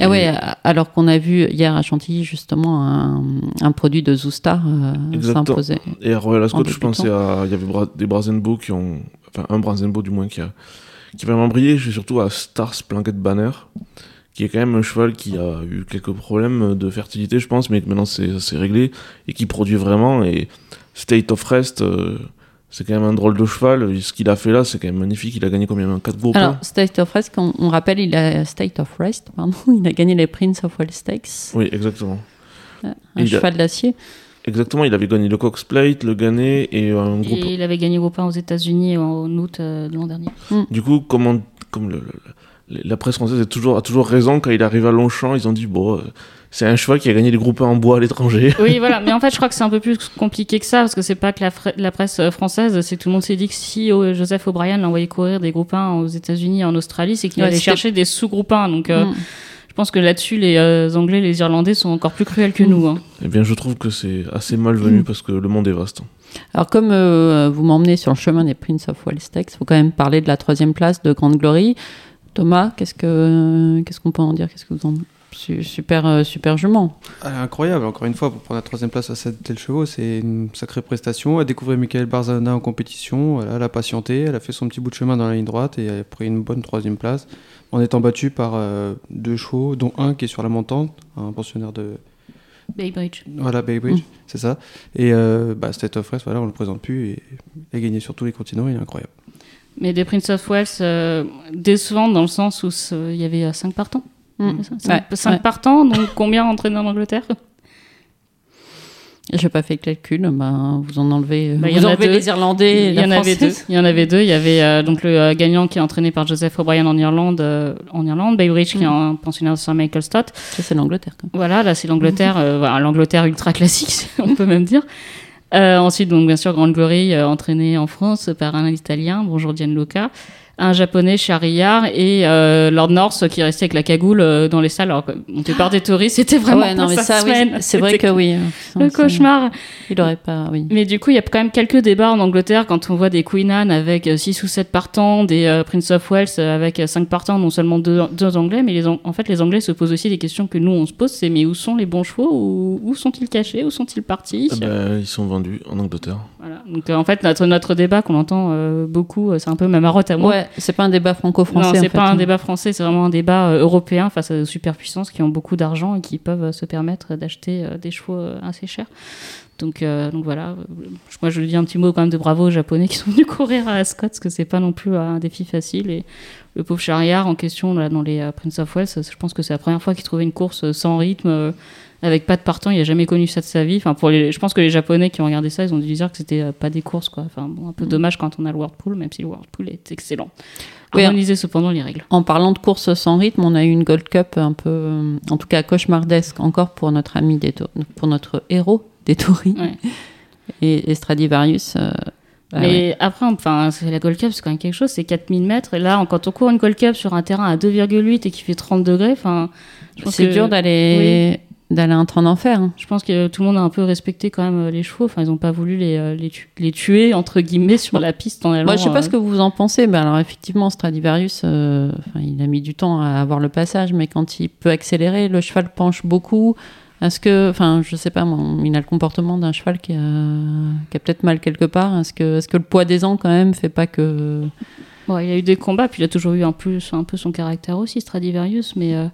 Ah ouais, alors qu'on a vu hier à Chantilly, justement, un, un produit de Zoostar euh, Exactement. s'imposer. Et à Royal Ascot, je pensais à. Il y avait bra- des Brazenbo qui ont. Enfin, un Brazenbo du moins qui a, qui a vraiment brillé. Je suis surtout à Stars Blanket Banner, qui est quand même un cheval qui a eu quelques problèmes de fertilité, je pense, mais que maintenant c'est c'est réglé et qui produit vraiment. Et State of Rest, euh, c'est quand même un drôle de cheval. Ce qu'il a fait là, c'est quand même magnifique. Il a gagné combien? 4 gros Alors, points State of Rest, on, on rappelle, il a State of Rest, pardon, il a gagné les Prince of Wales Stakes, Oui, exactement. un il a- cheval d'acier. Exactement, il avait gagné le Cox Plate, le Ghané et un groupe. Et il avait gagné Groupe 1 aux États-Unis en août euh, de l'an dernier. Du coup, comme on, comme le, le- la presse française est toujours, a toujours raison, quand il arrive à Longchamp, ils ont dit bon, euh, c'est un cheval qui a gagné des groupes 1 en bois à l'étranger. Oui, voilà. Mais en fait, je crois que c'est un peu plus compliqué que ça, parce que c'est pas que la, presse euh, française, c'est que tout le monde s'est dit que si oh, Joseph O'Brien l'a envoyé courir des groupes 1 aux États-Unis et en Australie, c'est qu'il Ouais, allait chercher des sous-groupes 1. Donc, euh, Mm. je pense que là-dessus, les euh, Anglais, les Irlandais sont encore plus cruels que nous. hein. Eh bien, je trouve que c'est assez malvenu Mm. parce que le monde est vaste. Alors, comme euh, vous m'emmenez sur le chemin des Prince of Wales Stakes, il faut quand même parler de la troisième place de Grande Glory. Thomas, qu'est-ce que qu'est-ce qu'on peut en dire? Qu'est-ce que vous en Su- super euh, super jument. Elle est incroyable, encore une fois, pour prendre la troisième place à 7 tels chevaux, c'est une sacrée prestation. Elle a découvert Michael Barzana en compétition, elle a, elle a patienté, elle a fait son petit bout de chemin dans la ligne droite et elle a pris une bonne troisième place en étant battue par euh, deux chevaux, dont un qui est sur la montante, un pensionnaire de, Baybridge. Voilà, Baybridge, c'est ça. Et euh, bah, State of Rest, voilà, on le présente plus. Et il a gagné sur tous les continents, il est incroyable. Mais des Prince of Wales euh, décevants dans le sens où il y avait 5 partants. Mm. C'est ça Ouais, 5 ouais. partants, donc combien entraînés en Angleterre? J'ai pas fait le calcul, ben, vous en enlevez, Bah, il y vous en enlevez deux. les Irlandais Il y en avait deux. Il y en avait deux. Il y avait euh, donc le euh, gagnant qui est entraîné par Joseph O'Brien en Irlande, euh, en Irlande, Baybridge qui est Mm. un pensionnaire de Sir Michael Stott. Ça, c'est l'Angleterre. quand même. Voilà, là c'est l'Angleterre, euh, l'Angleterre ultra classique, on peut même dire. Euh, ensuite, donc bien sûr, Grande Glory, euh, entraîné en France par un Italien, bonjour Gianluca, un Japonais, Charillard, et euh, Lord North qui restait avec la cagoule euh, dans les salles. Alors, on fait part des touristes, c'était vraiment Ah ouais, non, pas mais sa ça, oui, semaine. c'est vrai que oui. le Ça, cauchemar. Il aurait pas, oui. Mais du coup, il y a quand même quelques débats en Angleterre quand on voit des Queen Anne avec 6 ou 7 partants, des euh, Prince of Wales euh, avec 5 partants, non seulement deux, deux Anglais, mais les, en fait, les Anglais se posent aussi des questions que nous, on se pose, c'est mais où sont les bons chevaux Où, où sont-ils cachés Où sont-ils partis? Ah ben, ils sont vendus en Angleterre. Voilà. Donc, euh, en fait, notre, notre débat qu'on entend euh, beaucoup, euh, c'est un peu ma marotte à moi. Ouais, c'est pas un débat franco-français. Non, c'est fait, pas un hein. débat français, c'est vraiment un débat euh, européen face à des superpuissances qui ont beaucoup d'argent et qui peuvent se permettre d'acheter euh, des chevaux assez chers. Donc, donc voilà, moi je lui dis un petit mot quand même de bravo aux Japonais qui sont venus courir à Ascot, parce que c'est pas non plus un défi facile. Et le pauvre Charriard en question là, dans les Prince of Wales, je pense que c'est la première fois qu'il trouvait une course sans rythme, avec pas de partant, il a jamais connu ça de sa vie. Enfin, pour les, je pense que les Japonais qui ont regardé ça, ils ont dû dire que c'était euh, pas des courses, quoi. Enfin, bon, un peu dommage quand on a le World Pool, même si le World Pool est excellent. Oui, Harmoniser cependant les règles. En parlant de course sans rythme, on a eu une Gold Cup un peu, euh, en tout cas cauchemardesque, encore pour notre ami des pour notre héros des Tories Ouais. et, et Stradivarius. euh, bah mais ouais. après, enfin, la Gold Cup, c'est quand même quelque chose, c'est 4000 mètres. Et là, quand on court une Gold Cup sur un terrain à 2,8 et qui fait 30 degrés, enfin, c'est que- dur d'aller d'aller un train d'enfer. hein. Je pense que tout le monde a un peu respecté quand même euh, les chevaux. Enfin, ils n'ont pas voulu les, euh, les, tu- les tuer, entre guillemets, sur la piste en allant. Moi, je sais pas euh, ce que vous en pensez. mais alors, effectivement, Stradivarius, euh, il a mis du temps à avoir le passage, mais quand il peut accélérer, le cheval penche beaucoup. Est-ce que, enfin, je sais pas, moi, il a le comportement d'un cheval qui a, qui a peut-être mal quelque part. Est-ce que, est-ce que le poids des ans, quand même, fait pas que. Bon, il a eu des combats, puis il a toujours eu un peu, un peu son caractère aussi, Stradivarius, mais euh,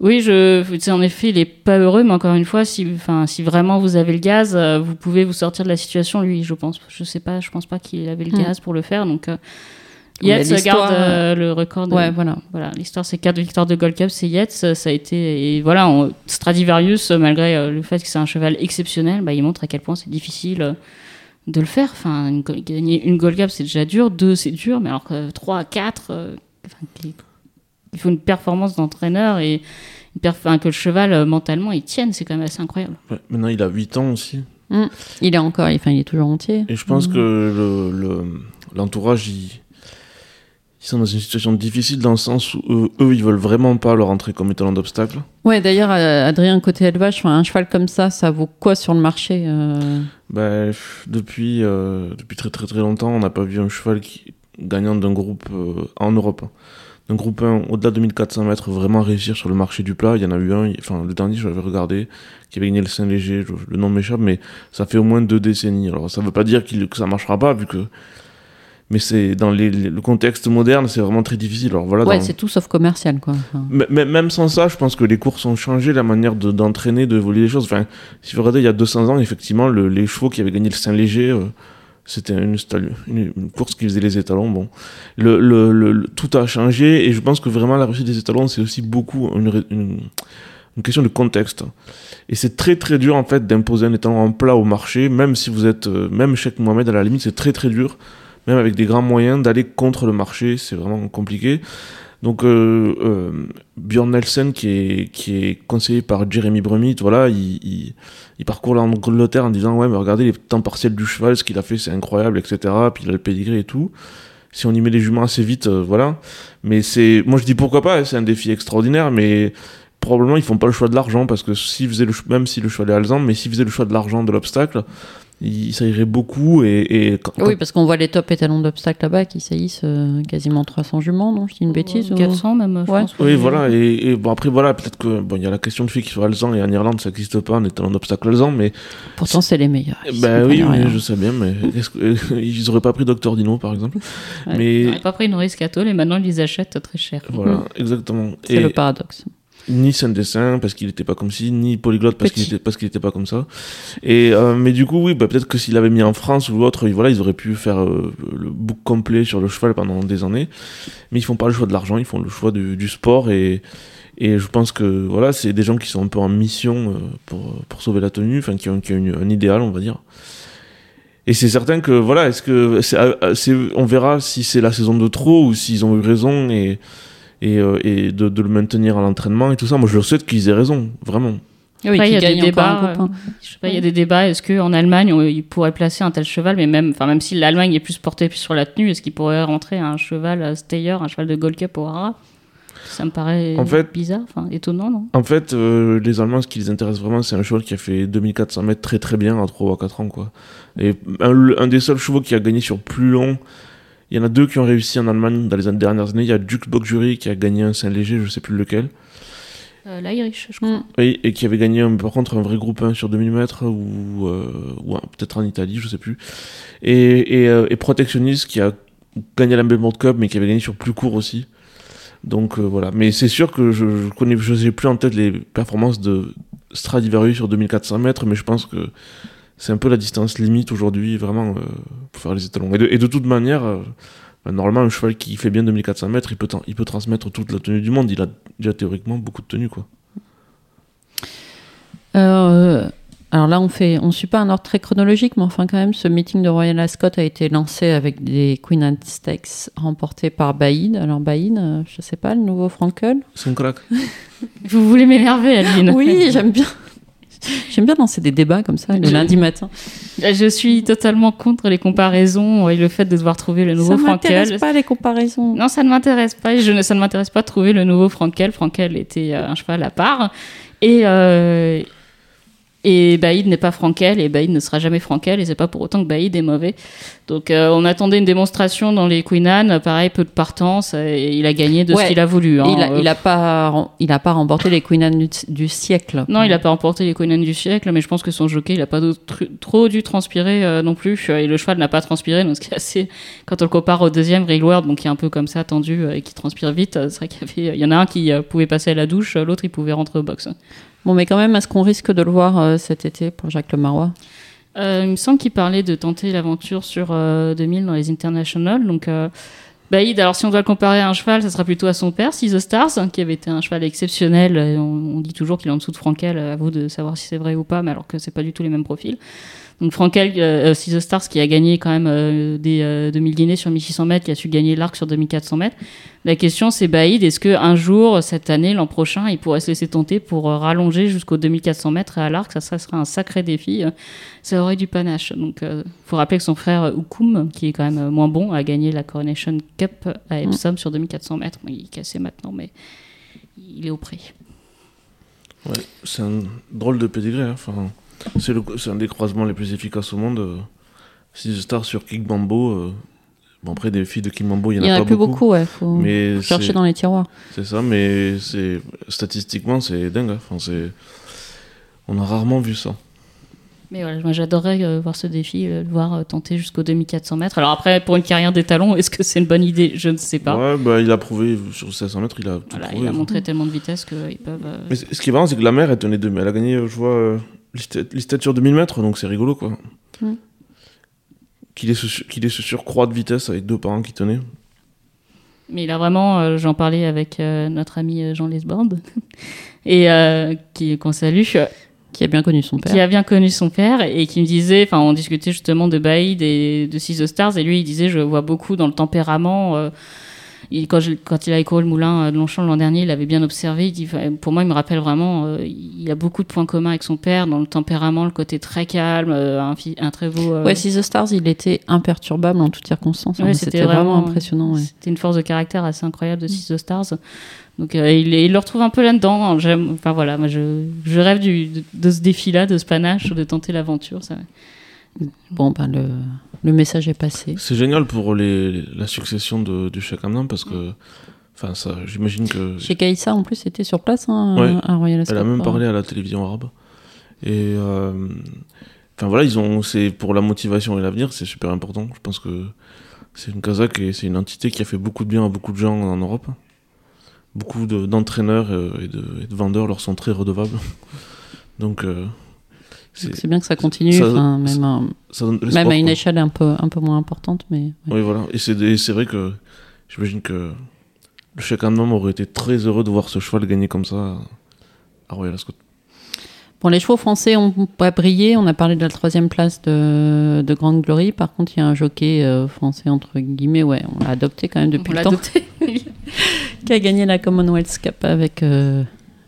oui, je, en effet, il est pas heureux, mais encore une fois, si, enfin, si vraiment vous avez le gaz, euh, vous pouvez vous sortir de la situation, lui, je pense. Je sais pas, je pense pas qu'il avait le Mm. gaz pour le faire, donc. Euh, Yates garde euh, le record. De, Ouais, voilà. Voilà, l'histoire, c'est quatre victoires de Gold Cup, c'est Yates, ça a été. Et voilà, on- Stradivarius, malgré euh, le fait que c'est un cheval exceptionnel, bah, il montre à quel point c'est difficile euh, de le faire. Enfin, une, gagner une Gold Cup, c'est déjà dur, deux, c'est dur, mais alors que 3 à 4, il faut une performance d'entraîneur et une perf- enfin, que le cheval, euh, mentalement, il tienne, c'est quand même assez incroyable. Ouais, maintenant, il a 8 ans aussi. Il est encore, enfin, il est toujours entier. Et je pense que le- le- l'entourage, ils, ils sont dans une situation difficile dans le sens où eux, eux, ils veulent vraiment pas le rentrer comme étalon d'obstacle. Ouais, d'ailleurs, euh, Adrien, côté élevage, un cheval comme ça, ça vaut quoi sur le marché euh Ben, depuis, euh, depuis très très très longtemps, on n'a pas vu un cheval qui, gagnant d'un groupe euh, en Europe. D'un groupe 1 au-delà de 1400 mètres, vraiment réussir sur le marché du plat. Il y en a eu un, enfin le dernier, je l'avais regardé, qui avait gagné le Saint-Léger, le nom m'échappe, mais ça fait au moins deux décennies. Alors ça veut pas dire que ça marchera pas, vu que. Mais c'est dans les- les- le contexte moderne, c'est vraiment très difficile. Alors voilà. Ouais, dans- c'est tout sauf commercial, quoi. Enfin, M- m- Même sans ça, je pense que les courses ont changé, la manière de- d'entraîner, de voler les choses. Enfin, si vous regardez il y a 200 ans, effectivement, le- les chevaux qui avaient gagné le Saint-Léger, euh, c'était une, une, une course qui faisait les étalons. Bon, le, le- le- tout a changé et je pense que vraiment la réussite des étalons, c'est aussi beaucoup une, une, une question de contexte. Et c'est très très dur en fait d'imposer un étalon en plat au marché, même si vous êtes, euh, même Cheikh Mohamed à la limite, c'est très très dur même avec des grands moyens, d'aller contre le marché. C'est vraiment compliqué. Donc euh, euh, Björn Nelson, qui est, qui est conseillé par Jeremy Brumit, voilà, il, il, il parcourt l'Angleterre en disant ouais mais regardez les temps partiels du cheval, ce qu'il a fait c'est incroyable, etc. Puis il a le pedigree et tout. Si on y met les juments assez vite, euh, voilà. Mais c'est, moi je dis pourquoi pas, c'est un défi extraordinaire, mais probablement ils font pas le choix de l'argent parce que s'ils faisaient le même si le cheval est alezan, mais s'ils faisaient le choix de l'argent de l'obstacle, il, ça irait beaucoup et, et quand- Oui, parce qu'on voit les top étalons d'obstacles là-bas qui saillissent euh, quasiment 300 juments, non Je dis une bêtise ou- 400 même, je Ouais. pense. Oui, voilà, et, et bon, après, voilà, peut-être que, bon, il y a la question de fait qu'ils soient alezans, et en Irlande, ça n'existe pas, en étant un obstacle alezan, mais, Pourtant, c'est les meilleurs. Ils ben sont oui, mais je sais bien, mais que- ils auraient pas pris Docteur Dino, par exemple? Ouais. Ils Mais, n'avaient pas pris Norris Cattle et maintenant ils les achètent très cher. voilà, exactement. C'est Et le paradoxe. Ni Saint-Dessin, parce qu'il était pas comme ci, ni Polyglotte, parce qu'il Petit. était, parce qu'il était pas comme ça. Et, euh, mais du coup, oui, bah, peut-être que s'il l'avait mis en France ou autre, voilà, ils auraient pu faire euh, le book complet sur le cheval pendant des années. Mais ils font pas le choix de l'argent, ils font le choix du, du sport et, et je pense que voilà, c'est des gens qui sont un peu en mission euh, pour, pour sauver la tenue, enfin qui ont, qui ont une- un idéal, on va dire. Et c'est certain que voilà, est-ce que c'est, euh, c'est- on verra si c'est la saison de trop ou s'ils ont eu raison et et, euh, et de, de le maintenir à l'entraînement et tout ça. Moi, je leur souhaite qu'ils aient raison, vraiment. Oui, Après, il y a des débats. euh, je sais pas, il y a des débats. Est-ce qu'en Allemagne, on- ils pourraient placer un tel cheval, mais même, enfin, même si l'Allemagne est plus portée sur la tenue, est-ce qu'il pourrait rentrer un cheval euh, Steyer, un cheval de Gold Cup au Hara Ça me paraît En fait- bizarre, enfin, étonnant, non? En fait, euh, les Allemands, ce qui les intéresse vraiment, c'est un cheval qui a fait 2400 mètres très très bien à 3 ou à 4 ans. Quoi. Et un, un des seuls chevaux qui a gagné sur plus long, il y en a deux qui ont réussi en Allemagne dans les dernières années. Il y a Duke Jury qui a gagné un Saint-Léger, je sais plus lequel. euh, L'Irish, je crois. Mm. Oui, et qui avait gagné un- par contre un vrai groupe 1 sur 2000 mètres ou, euh, ou peut-être en Italie, je sais plus. Et, et, euh, et Protectionist qui a gagné la Belmont Cup mais qui avait gagné sur plus court aussi. Donc euh, voilà, mais c'est sûr que je, je connais, je sais plus en tête les performances de Stradivarius sur 2400 mètres, mais je pense que c'est un peu la distance limite aujourd'hui vraiment euh, pour faire les étalons. Et de, et de toute manière, euh, bah, normalement un cheval qui fait bien 2400 mètres, il peut, il peut transmettre toute la tenue du monde. Il a déjà théoriquement beaucoup de tenues quoi. Euh, alors là, on fait, on suit pas un ordre très chronologique, mais enfin quand même, ce meeting de Royal Ascot a été lancé avec des Queen Anne Stakes remportés par Baïd. Alors Baïd, euh, je sais pas, le nouveau Frankel? C'est un crack. Vous voulez m'énerver, Adeline Oui, j'aime bien. J'aime bien lancer des débats comme ça le lundi matin. Je suis totalement contre les comparaisons et le fait de devoir trouver le nouveau ça m'intéresse Frankel. pas les comparaisons. Non, ça ne m'intéresse pas. et Je ne, ça ne m'intéresse pas de trouver le nouveau Frankel. Frankel était euh, un cheval à part. Et, euh, et Baïd n'est pas Frankel et Baïd ne sera jamais Frankel. Et c'est pas pour autant que Baïd est mauvais. Donc euh, on attendait une démonstration dans les Queen Anne. Pareil, peu de partance. Et il a gagné de Ouais. ce qu'il a voulu. Hein. il, a, Euh, il a pas, il a pas remporté les Queen Anne du, du siècle. Non, il n'a pas remporté les Queen Anne du siècle, mais je pense que son jockey, il n'a pas trop dû transpirer euh, non plus. Euh, Et le cheval n'a pas transpiré, donc ce qui est assez. Quand on le compare au deuxième, Real World, donc qui est un peu comme ça, tendu euh, et qui transpire vite, c'est vrai qu'il y, avait... il y en a un qui pouvait passer à la douche, l'autre il pouvait rentrer au box. Bon, mais quand même, est-ce qu'on risque de le voir cet été pour Jacques Le Marois Euh, il me semble qu'il parlait de tenter l'aventure sur euh, 2000 dans les International. Donc, euh, Baïd, alors si on doit le comparer à un cheval, ça sera plutôt à son père, See the Stars, hein, qui avait été un cheval exceptionnel. On, on dit toujours qu'il est en dessous de Frankel, euh, à vous de savoir si c'est vrai ou pas, mais alors que c'est pas du tout les mêmes profils. Donc Frankel, euh, See the Stars, qui a gagné quand même euh, des euh, 2000 guinées sur 1600 mètres, qui a su gagner l'arc sur 2400 mètres. La question, c'est Baïd, est-ce que un jour, cette année, l'an prochain, il pourrait se laisser tenter pour euh, rallonger jusqu'au 2400 mètres et à l'arc? Ça, ça serait un sacré défi. Euh, ça aurait du panache. Donc, il faut rappeler que son frère Oukoum, qui est quand même euh, moins bon, a gagné la Coronation Cup à Epsom sur 2400 mètres. Bon, il est cassé maintenant, mais il est au prix. Ouais, c'est un drôle de pédigré. hein. Enfin, c'est, le, c'est un des croisements les plus efficaces au monde. euh. Six Star sur Kick Bambo. euh. Bon, après, des filles de Kick Bambo, il Il n'y y en en a a pas plus beaucoup. beaucoup, ouais. Faut Mais chercher dans les tiroirs. c'est ça, mais c'est, statistiquement, c'est dingue. hein. Enfin, c'est, on a rarement vu ça. Mais voilà, moi j'adorerais euh, voir ce défi, euh, le voir euh, tenter jusqu'au 2400 mètres. Alors après, pour une carrière d'étalon, est-ce que c'est une bonne idée? Je ne sais pas. Ouais, bah, il a prouvé sur 500 mètres, il a tout Voilà, prouvé. il a hein. montré tellement de vitesse qu'ils peuvent. euh, Mais ce qui est marrant, c'est que la mère, elle tenait deux. Elle a gagné, je vois, euh, Listet Listet sur 2000 mètres, donc c'est rigolo, quoi. Mm. Qu'il ait, ce, ait ce surcroît de vitesse avec deux parents qui tenaient. Mais il a vraiment, euh, j'en parlais avec euh, notre ami euh, Jean Lesborde, et euh, qui qu'on salue, Qui a bien connu son père. qui a bien connu son père et qui me disait, enfin, on discutait justement de Baïd et de Six the Stars, et lui, il disait, je vois beaucoup dans le tempérament. Il- quand, je- quand il a écouré le moulin euh, de Longchamp l'an dernier, il avait bien observé. Il dit, enfin, pour moi, il me rappelle vraiment, euh, il a beaucoup de points communs avec son père dans le tempérament, le côté très calme, euh, un, un très beau. euh, Ouais, the Stars, il était imperturbable en toutes circonstances. Ouais, hein. c'était vraiment, vraiment- impressionnant. ouais. C'était une force de caractère assez incroyable de Six the Stars. Donc euh, il, il le retrouve un peu là-dedans. J'aime- Enfin voilà, moi je, je rêve du, de, de ce défi-là, de ce panache, de tenter l'aventure. Ça. Bon, ben, le, le message est passé. C'est génial pour les, la succession de, du Cheikh Hamdan parce que, enfin, ça, j'imagine que Chez Kaïssa, en plus, c'était sur place hein, Ouais. à Royal elle a même parlé à la télévision arabe. Et, euh, enfin voilà, ils ont, c'est pour la motivation et l'avenir, c'est super important. Je pense que c'est une Kazakh et c'est une entité qui a fait beaucoup de bien à beaucoup de gens en Europe. Beaucoup de- d'entraîneurs euh, et, de, et de vendeurs leur sont très redevables. Donc, euh, c'est- bien que ça continue, ça- même, à- ça donne de même l'espoir, à une quoi. échelle un peu, un peu moins importante. Mais, ouais. Oui, voilà. Et c'est vrai que j'imagine que le Cheikh Hamdan aurait été très heureux de voir ce cheval gagner comme ça à Royal Ascot. Bon, les chevaux français ont pas brillé. On a parlé de la troisième place de, de Grande Glory. Par contre, il y a un jockey euh, français, entre guillemets, ouais, on l'a adopté quand même depuis On le temps, qui a gagné la Commonwealth Cup avec, euh,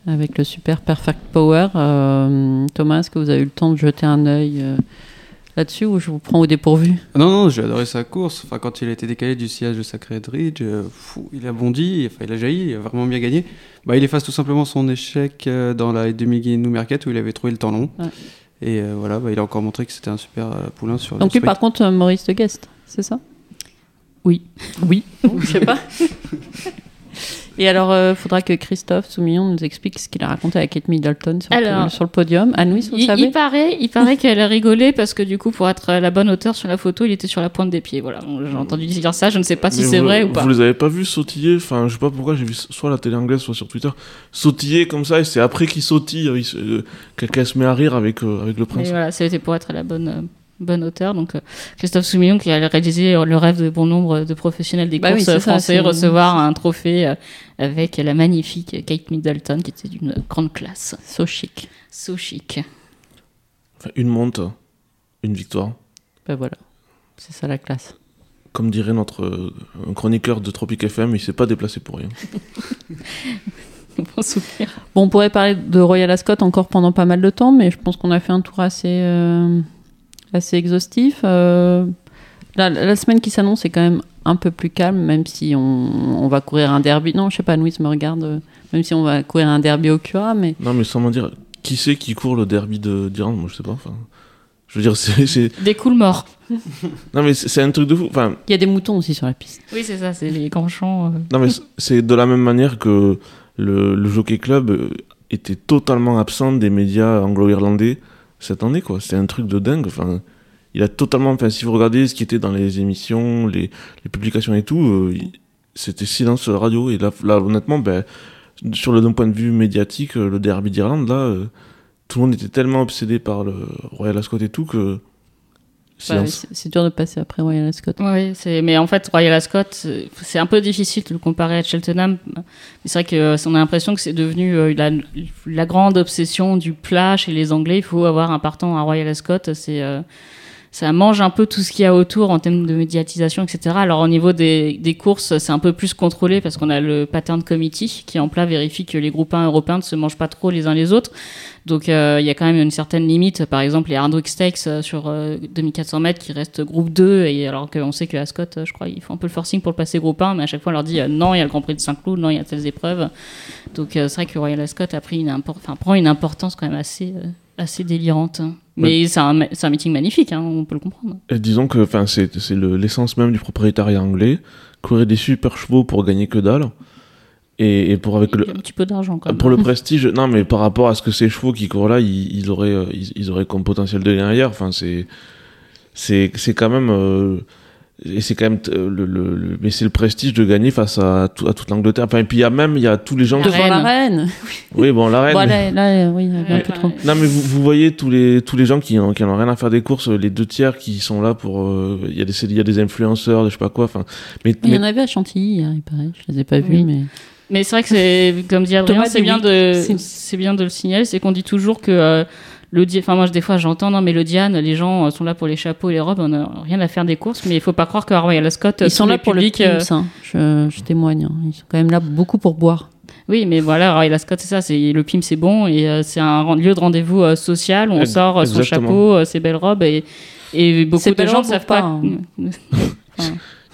avec le super Perfect Power. Euh, Thomas, est-ce que vous avez eu le temps de jeter un œil euh, là-dessus ou je vous prends au dépourvu? Non, non, j'ai adoré sa course. Enfin, quand il a été décalé du sillage de Sacred Ridge, euh, fou, il a bondi, enfin, il a jailli, il a vraiment bien gagné. Bah, il efface tout simplement son échec dans la demi-Guinou Market où il avait trouvé le temps long. Ouais. Et euh, voilà, bah, il a encore montré que c'était un super euh, poulain sur Donc lui, par contre, Maurice de Guest, c'est ça? Oui. Oui, je sais pas. Et alors, il faudra que Christophe Soumillon nous explique ce qu'il a raconté à Kate Middleton sur, Alors, le, sur le podium. Anne-Louise, vous Il, savez il paraît, il paraît qu'elle a rigolé parce que du coup, pour être la bonne hauteur sur la photo, il était sur la pointe des pieds. Voilà, j'ai entendu dire ça. Je ne sais pas si c'est vrai ou pas. Vous les avez pas vus sautiller Enfin, je sais pas pourquoi j'ai vu soit la télé anglaise, soit sur Twitter, sautiller comme ça, et c'est après qu'il sautille, euh, euh, quelqu'un se met à rire avec, euh, avec le Et prince. voilà, c'était pour être la bonne, bonne hauteur. Donc, euh, Christophe Soumillon qui a réalisé euh, le rêve de bon nombre de professionnels des Bah oui, courses ça, français, recevoir un trophée euh, avec la magnifique Kate Middleton qui était d'une grande classe. So chic. So chic. Enfin, une monte, une victoire. Ben voilà, c'est ça la classe. Comme dirait notre euh, chroniqueur de Tropic FM, il s'est pas déplacé pour rien. Bon souvenir. Bon, on pourrait parler de Royal Ascot encore pendant pas mal de temps, mais je pense qu'on a fait un tour assez, euh, assez exhaustif. Euh, la, la semaine qui s'annonce est quand même un peu plus calme, même si on, on va courir un derby. Non, je sais pas, Louise me regarde, euh, même si on va courir un derby au Cura, mais Non, mais sans m'en dire, qui c'est qui court le derby de- d'Irlande? Moi, je sais pas. Enfin, je veux dire, c'est. Des coups morts. Non, mais c'est un truc de fou. Enfin, il y a des moutons aussi sur la piste. Oui, c'est ça, c'est les grands champs. euh. Non, mais c'est de la même manière que le, le Jockey Club euh, était totalement absent des médias anglo-irlandais cette année, quoi. C'est un truc de dingue. Enfin, il a totalement. Enfin, si vous regardez ce qui était dans les émissions, les, publications et tout, euh, c'était silence radio. Et là, honnêtement, ben, sur le point de vue médiatique, euh, le derby d'Irlande, là, euh, tout le monde était tellement obsédé par le Royal Ascot et tout que. Bah, c'est dur de passer après Royal Ascot. Oui, c'est mais en fait Royal Ascot, c'est un peu difficile de le comparer à Cheltenham. Mais c'est vrai que euh, on a l'impression que c'est devenu euh, la, la grande obsession du plat chez les Anglais. Il faut avoir un partant à Royal Ascot. C'est euh, ça mange un peu tout ce qu'il y a autour en termes de médiatisation, etc. Alors au niveau des, courses, c'est un peu plus contrôlé parce qu'on a le pattern committee qui en plat vérifie que les groupes 1 européens ne se mangent pas trop les uns les autres. Donc euh, il y a quand même une certaine limite. Par exemple, les Hardwick Stakes euh, sur euh, 2400 mètres qui restent groupe 2, et alors qu'on sait que Ascot, euh, je crois, ils font un peu le forcing pour le passer groupe 1, mais à chaque fois on leur dit non, il y a le Grand Prix de Saint-Cloud, non, il y a telles épreuves. Donc c'est vrai que Royal Ascot a pris prend une importance quand même assez, assez délirante. Mais c'est un, un meeting magnifique, hein, on peut le comprendre. Et disons que c'est c'est le- l'essence même du propriétariat anglais. Courir des super chevaux pour gagner que dalle. Et, et pour avec le, un petit peu d'argent pour le prestige, non mais par rapport à ce que ces chevaux qui courent là, ils, ils auraient, euh, ils, ils auraient comme potentiel de gain ailleurs. Enfin c'est, c'est quand même, euh, et c'est quand même euh, le, le, le- mais c'est le prestige de gagner face à, tout- à toute l'Angleterre. Enfin et puis il y a même, il y a tous les gens. La Devant la reine. Oui bon la reine. Bon, là, là, oui, il y avait un Ouais, peu ouais. trop. Non mais vous, vous voyez tous les tous les gens qui en, qui en ont rien à faire des courses, les deux tiers qui sont là pour euh, il y a des il y a des influenceurs, je sais pas quoi. Enfin mais, Il y mais- en avait à Chantilly hier, il paraît. Je les ai pas vus, mais. Mais c'est vrai que c'est, comme dit Adrien, Thomas c'est bien, de, c'est bien de le signaler, c'est qu'on dit toujours que euh, le Di- enfin moi des fois j'entends non mais le Diane les gens euh, sont là pour les chapeaux et les robes on a rien à faire des courses mais il faut pas croire que Royal Ascot Ils sont là pour le public, euh, hein. je, je témoigne. hein. Ils sont quand même là beaucoup pour boire. oui mais voilà Royal Ascot c'est ça c'est le PIM c'est bon et euh, c'est un lieu de rendez-vous euh, social où on sort euh, son exactement. chapeau euh, ses belles robes et et beaucoup de belles gens ne savent pas, pas, hein.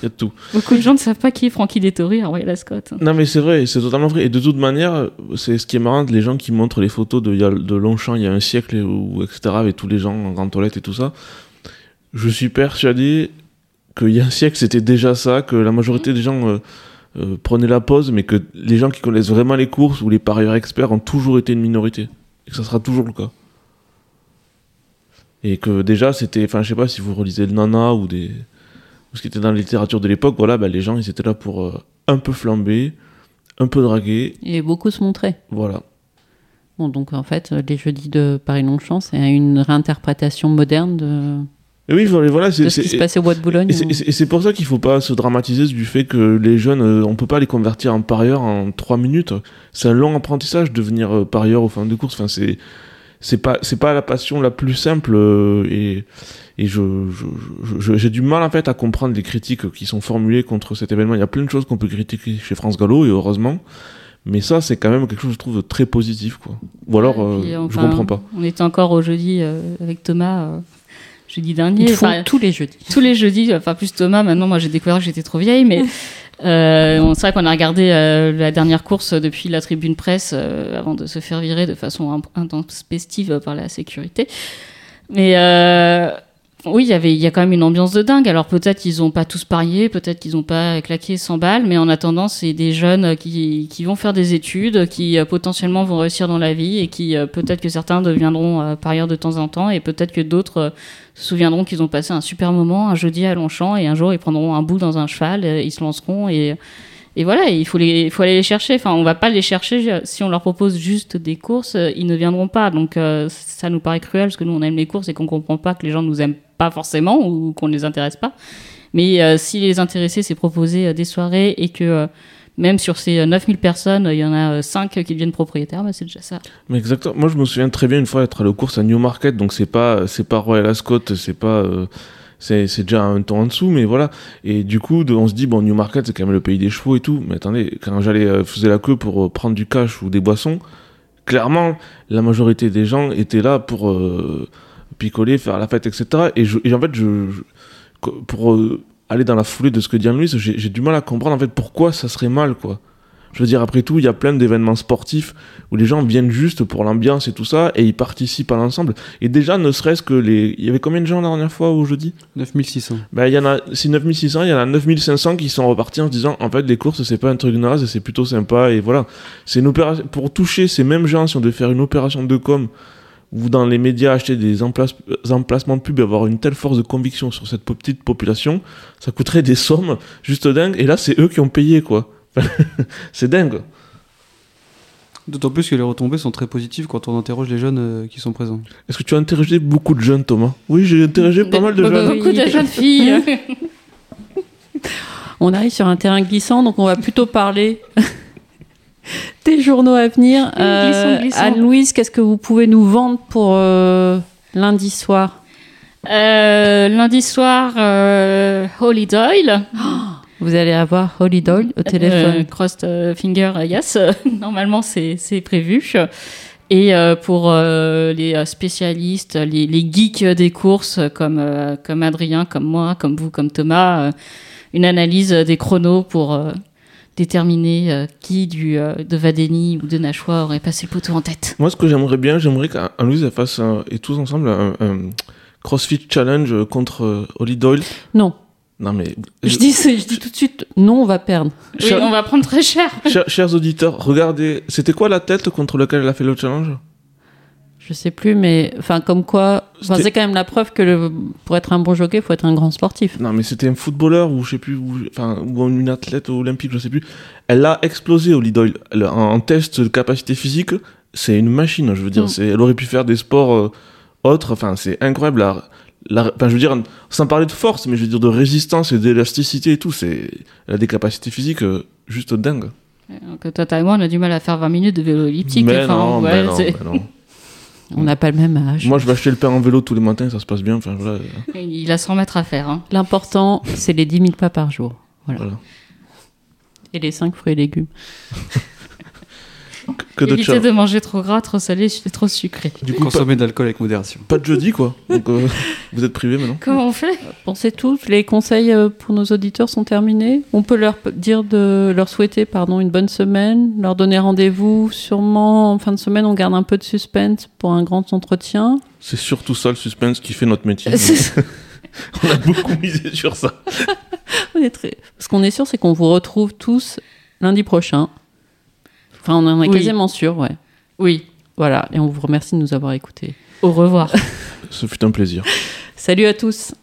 y a de tout. beaucoup de gens ne savent pas qui est Frankie Dettori Royal Ascot Non, mais c'est vrai, c'est totalement vrai. Et de toute manière, c'est ce qui est marrant, les gens qui montrent les photos de, de Longchamp il y a un siècle, ou etc., avec tous les gens en grande toilette et tout ça. Je suis persuadé qu'il y a un siècle, c'était déjà ça, que la majorité des gens euh, euh, prenaient la pause, mais que les gens qui connaissent vraiment les courses ou les parieurs experts ont toujours été une minorité. Et que ça sera toujours le cas. Et que déjà, c'était, enfin, je sais pas si vous relisez le Nana ou des. Ce qui était dans la littérature de l'époque, voilà, bah, les gens, ils étaient là pour euh, un peu flamber, un peu draguer, Et beaucoup se montraient. voilà. Bon, donc en fait, euh, les jeudis de Paris-Longchamp, c'est une réinterprétation moderne de, Et oui, voilà, c'est ce qui se passait au Bois de Boulogne. et c'est- c'est pour ça qu'il faut pas se dramatiser du fait que les jeunes, euh, on peut pas les convertir en parieurs en 3 minutes. C'est un long apprentissage de devenir parieur au fin de course. Enfin, c'est c'est pas c'est pas la passion la plus simple euh, et et je je- je- je- j'ai du mal en fait à comprendre les critiques qui sont formulées contre cet événement. Il y a plein de choses qu'on peut critiquer chez France Gallo et heureusement. Mais ça, c'est quand même quelque chose, je trouve, de très positif, quoi. Ou alors, euh, puis, je comprends pas. on était encore au jeudi euh, avec Thomas euh, jeudi dernier Ils font Enfin, tous les jeudis. tous les jeudis, enfin plus Thomas, maintenant moi j'ai découvert que j'étais trop vieille, mais euh, on- c'est vrai qu'on a regardé euh, la dernière course depuis la tribune presse euh, avant de se faire virer de façon intempestive par la sécurité. Mais euh, oui, il y avait, il y a quand même une ambiance de dingue. Alors peut-être qu'ils ont pas tous parié, peut-être qu'ils ont pas claqué 100 balles, mais en attendant, c'est des jeunes qui, qui vont faire des études, qui euh, potentiellement vont réussir dans la vie et qui euh, peut-être que certains deviendront euh, parieurs de temps en temps et peut-être que d'autres se souviendront qu'ils ont passé un super moment un jeudi à Longchamp et un jour ils prendront un bout dans un cheval, ils se lanceront et et voilà, il faut les faut aller les chercher. Enfin, on va pas les chercher euh, si on leur propose juste des courses, euh, ils ne viendront pas. Donc euh, ça nous paraît cruel parce que nous on aime les courses et qu'on comprend pas que les gens nous aiment pas forcément ou qu'on les intéresse pas. Mais euh, si les intéressés c'est proposer des soirées et que même sur ces euh, 9000 personnes, il y en a 5 qui deviennent propriétaires, bah, c'est déjà ça. Mais exactement. Moi, je me souviens très bien une fois être à la course à Newmarket, donc c'est pas, pas Royal Ascot, c'est pas, c'est, déjà un temps en dessous, mais voilà. Et du coup, on se dit bon, Newmarket, c'est quand même le pays des chevaux et tout. Mais attendez, quand j'allais euh, faisais la queue pour euh, prendre du cash ou des boissons, clairement, la majorité des gens étaient là pour euh, picoler, faire la fête, etc. Et, en fait, je, pour euh, aller dans la foulée de ce que dit Anne-Louise, j'ai du mal à comprendre en fait pourquoi ça serait mal, quoi. Je veux dire, après tout, il y a plein d'événements sportifs où les gens viennent juste pour l'ambiance et tout ça, et ils participent à l'ensemble. Et déjà, ne serait-ce que les... Il y avait combien de gens la dernière fois au jeudi 9600. Ben, il y en a... Si 9600, il y en a 9500 qui sont repartis en se disant, en fait, les courses, c'est pas un truc naze, c'est plutôt sympa, et voilà. C'est une opération... Pour toucher ces mêmes gens, si on devait faire une opération de com, ou dans les médias acheter des emplace- emplacements de pub et avoir une telle force de conviction sur cette petite population, ça coûterait des sommes juste dingues, et là, c'est eux qui ont payé, quoi. c'est dingue. D'autant plus que les retombées sont très positives quand on interroge les jeunes euh, qui sont présents. Est-ce que tu as interrogé beaucoup de jeunes, Thomas? Oui, j'ai interrogé pas mal de jeunes. Beaucoup de jeunes filles. On arrive sur un terrain glissant, donc on va plutôt parler des journaux à venir. Euh, glissant, glissant. Anne-Louise, qu'est-ce que vous pouvez nous vendre pour euh, lundi soir? Euh, lundi soir, euh, Holy Doyle. Vous allez avoir Holly Doyle au téléphone. Euh, crossed euh, finger, yes. Normalement, c'est c'est prévu. Et euh, pour euh, les spécialistes, les, les geeks des courses, comme, euh, comme Adrien, comme moi, comme vous, comme Thomas, une analyse des chronos pour déterminer qui du, de Vadeni ou de Nashua aurait passé le poteau en tête. Moi, ce que j'aimerais bien, j'aimerais qu'Anne-Louise fasse, et tous ensemble, un, un CrossFit Challenge contre Holly Doyle. Non, Non, mais... je dis, je dis tout de suite, non, on va perdre. Oui, Cher- on va prendre très cher. chers, chers auditeurs, regardez, c'était quoi la tête contre laquelle elle a fait le challenge? Je sais plus, mais enfin, comme quoi, c'est quand même la preuve que le- pour être un bon jockey, il faut être un grand sportif. Non, mais c'était un footballeur ou je sais plus, ou, enfin, ou une athlète olympique, je sais plus. Elle a explosé Holly Doyle. Elle, en, en test de capacité physique, c'est une machine, je veux dire. Mm. C'est, elle aurait pu faire des sports euh, autres, enfin, c'est incroyable. La- enfin, je veux dire, sans parler de force, mais je veux dire de résistance et d'élasticité et tout, c'est, elle a des capacités physiques euh, juste dingues. Alors que toi, toi et moi, on a du mal à faire 20 minutes de vélo elliptique. mais Enfin, non, ouais, mais non, mais non. On n'a pas le même âge. Moi, je vais acheter le pain en vélo tous les matins, ça se passe bien. Enfin, voilà. Il a 100 mètres à faire. Hein. L'important, c'est les 10 000 pas par jour. Voilà. Voilà. Et les 5 fruits et légumes. Que de Éviter de manger trop gras, trop salé, trop sucré. Du coup, Consommer de l'alcool avec modération. pas de jeudi, quoi. Donc, euh, vous êtes privés maintenant. Comment on fait? Pensez tous, les conseils euh, pour nos auditeurs sont terminés. On peut leur dire de leur souhaiter pardon une bonne semaine, leur donner rendez-vous. Sûrement en fin de semaine, on garde un peu de suspense pour un grand entretien. C'est surtout ça le suspense qui fait notre métier. C'est- On a beaucoup misé sur ça. On est très- Ce qu'on est sûr, c'est qu'on vous retrouve tous lundi prochain. Enfin, on en est Oui. quasiment sûr, ouais. Oui. Voilà, et on vous remercie de nous avoir écoutés. Au revoir. Ce fut un plaisir. Salut à tous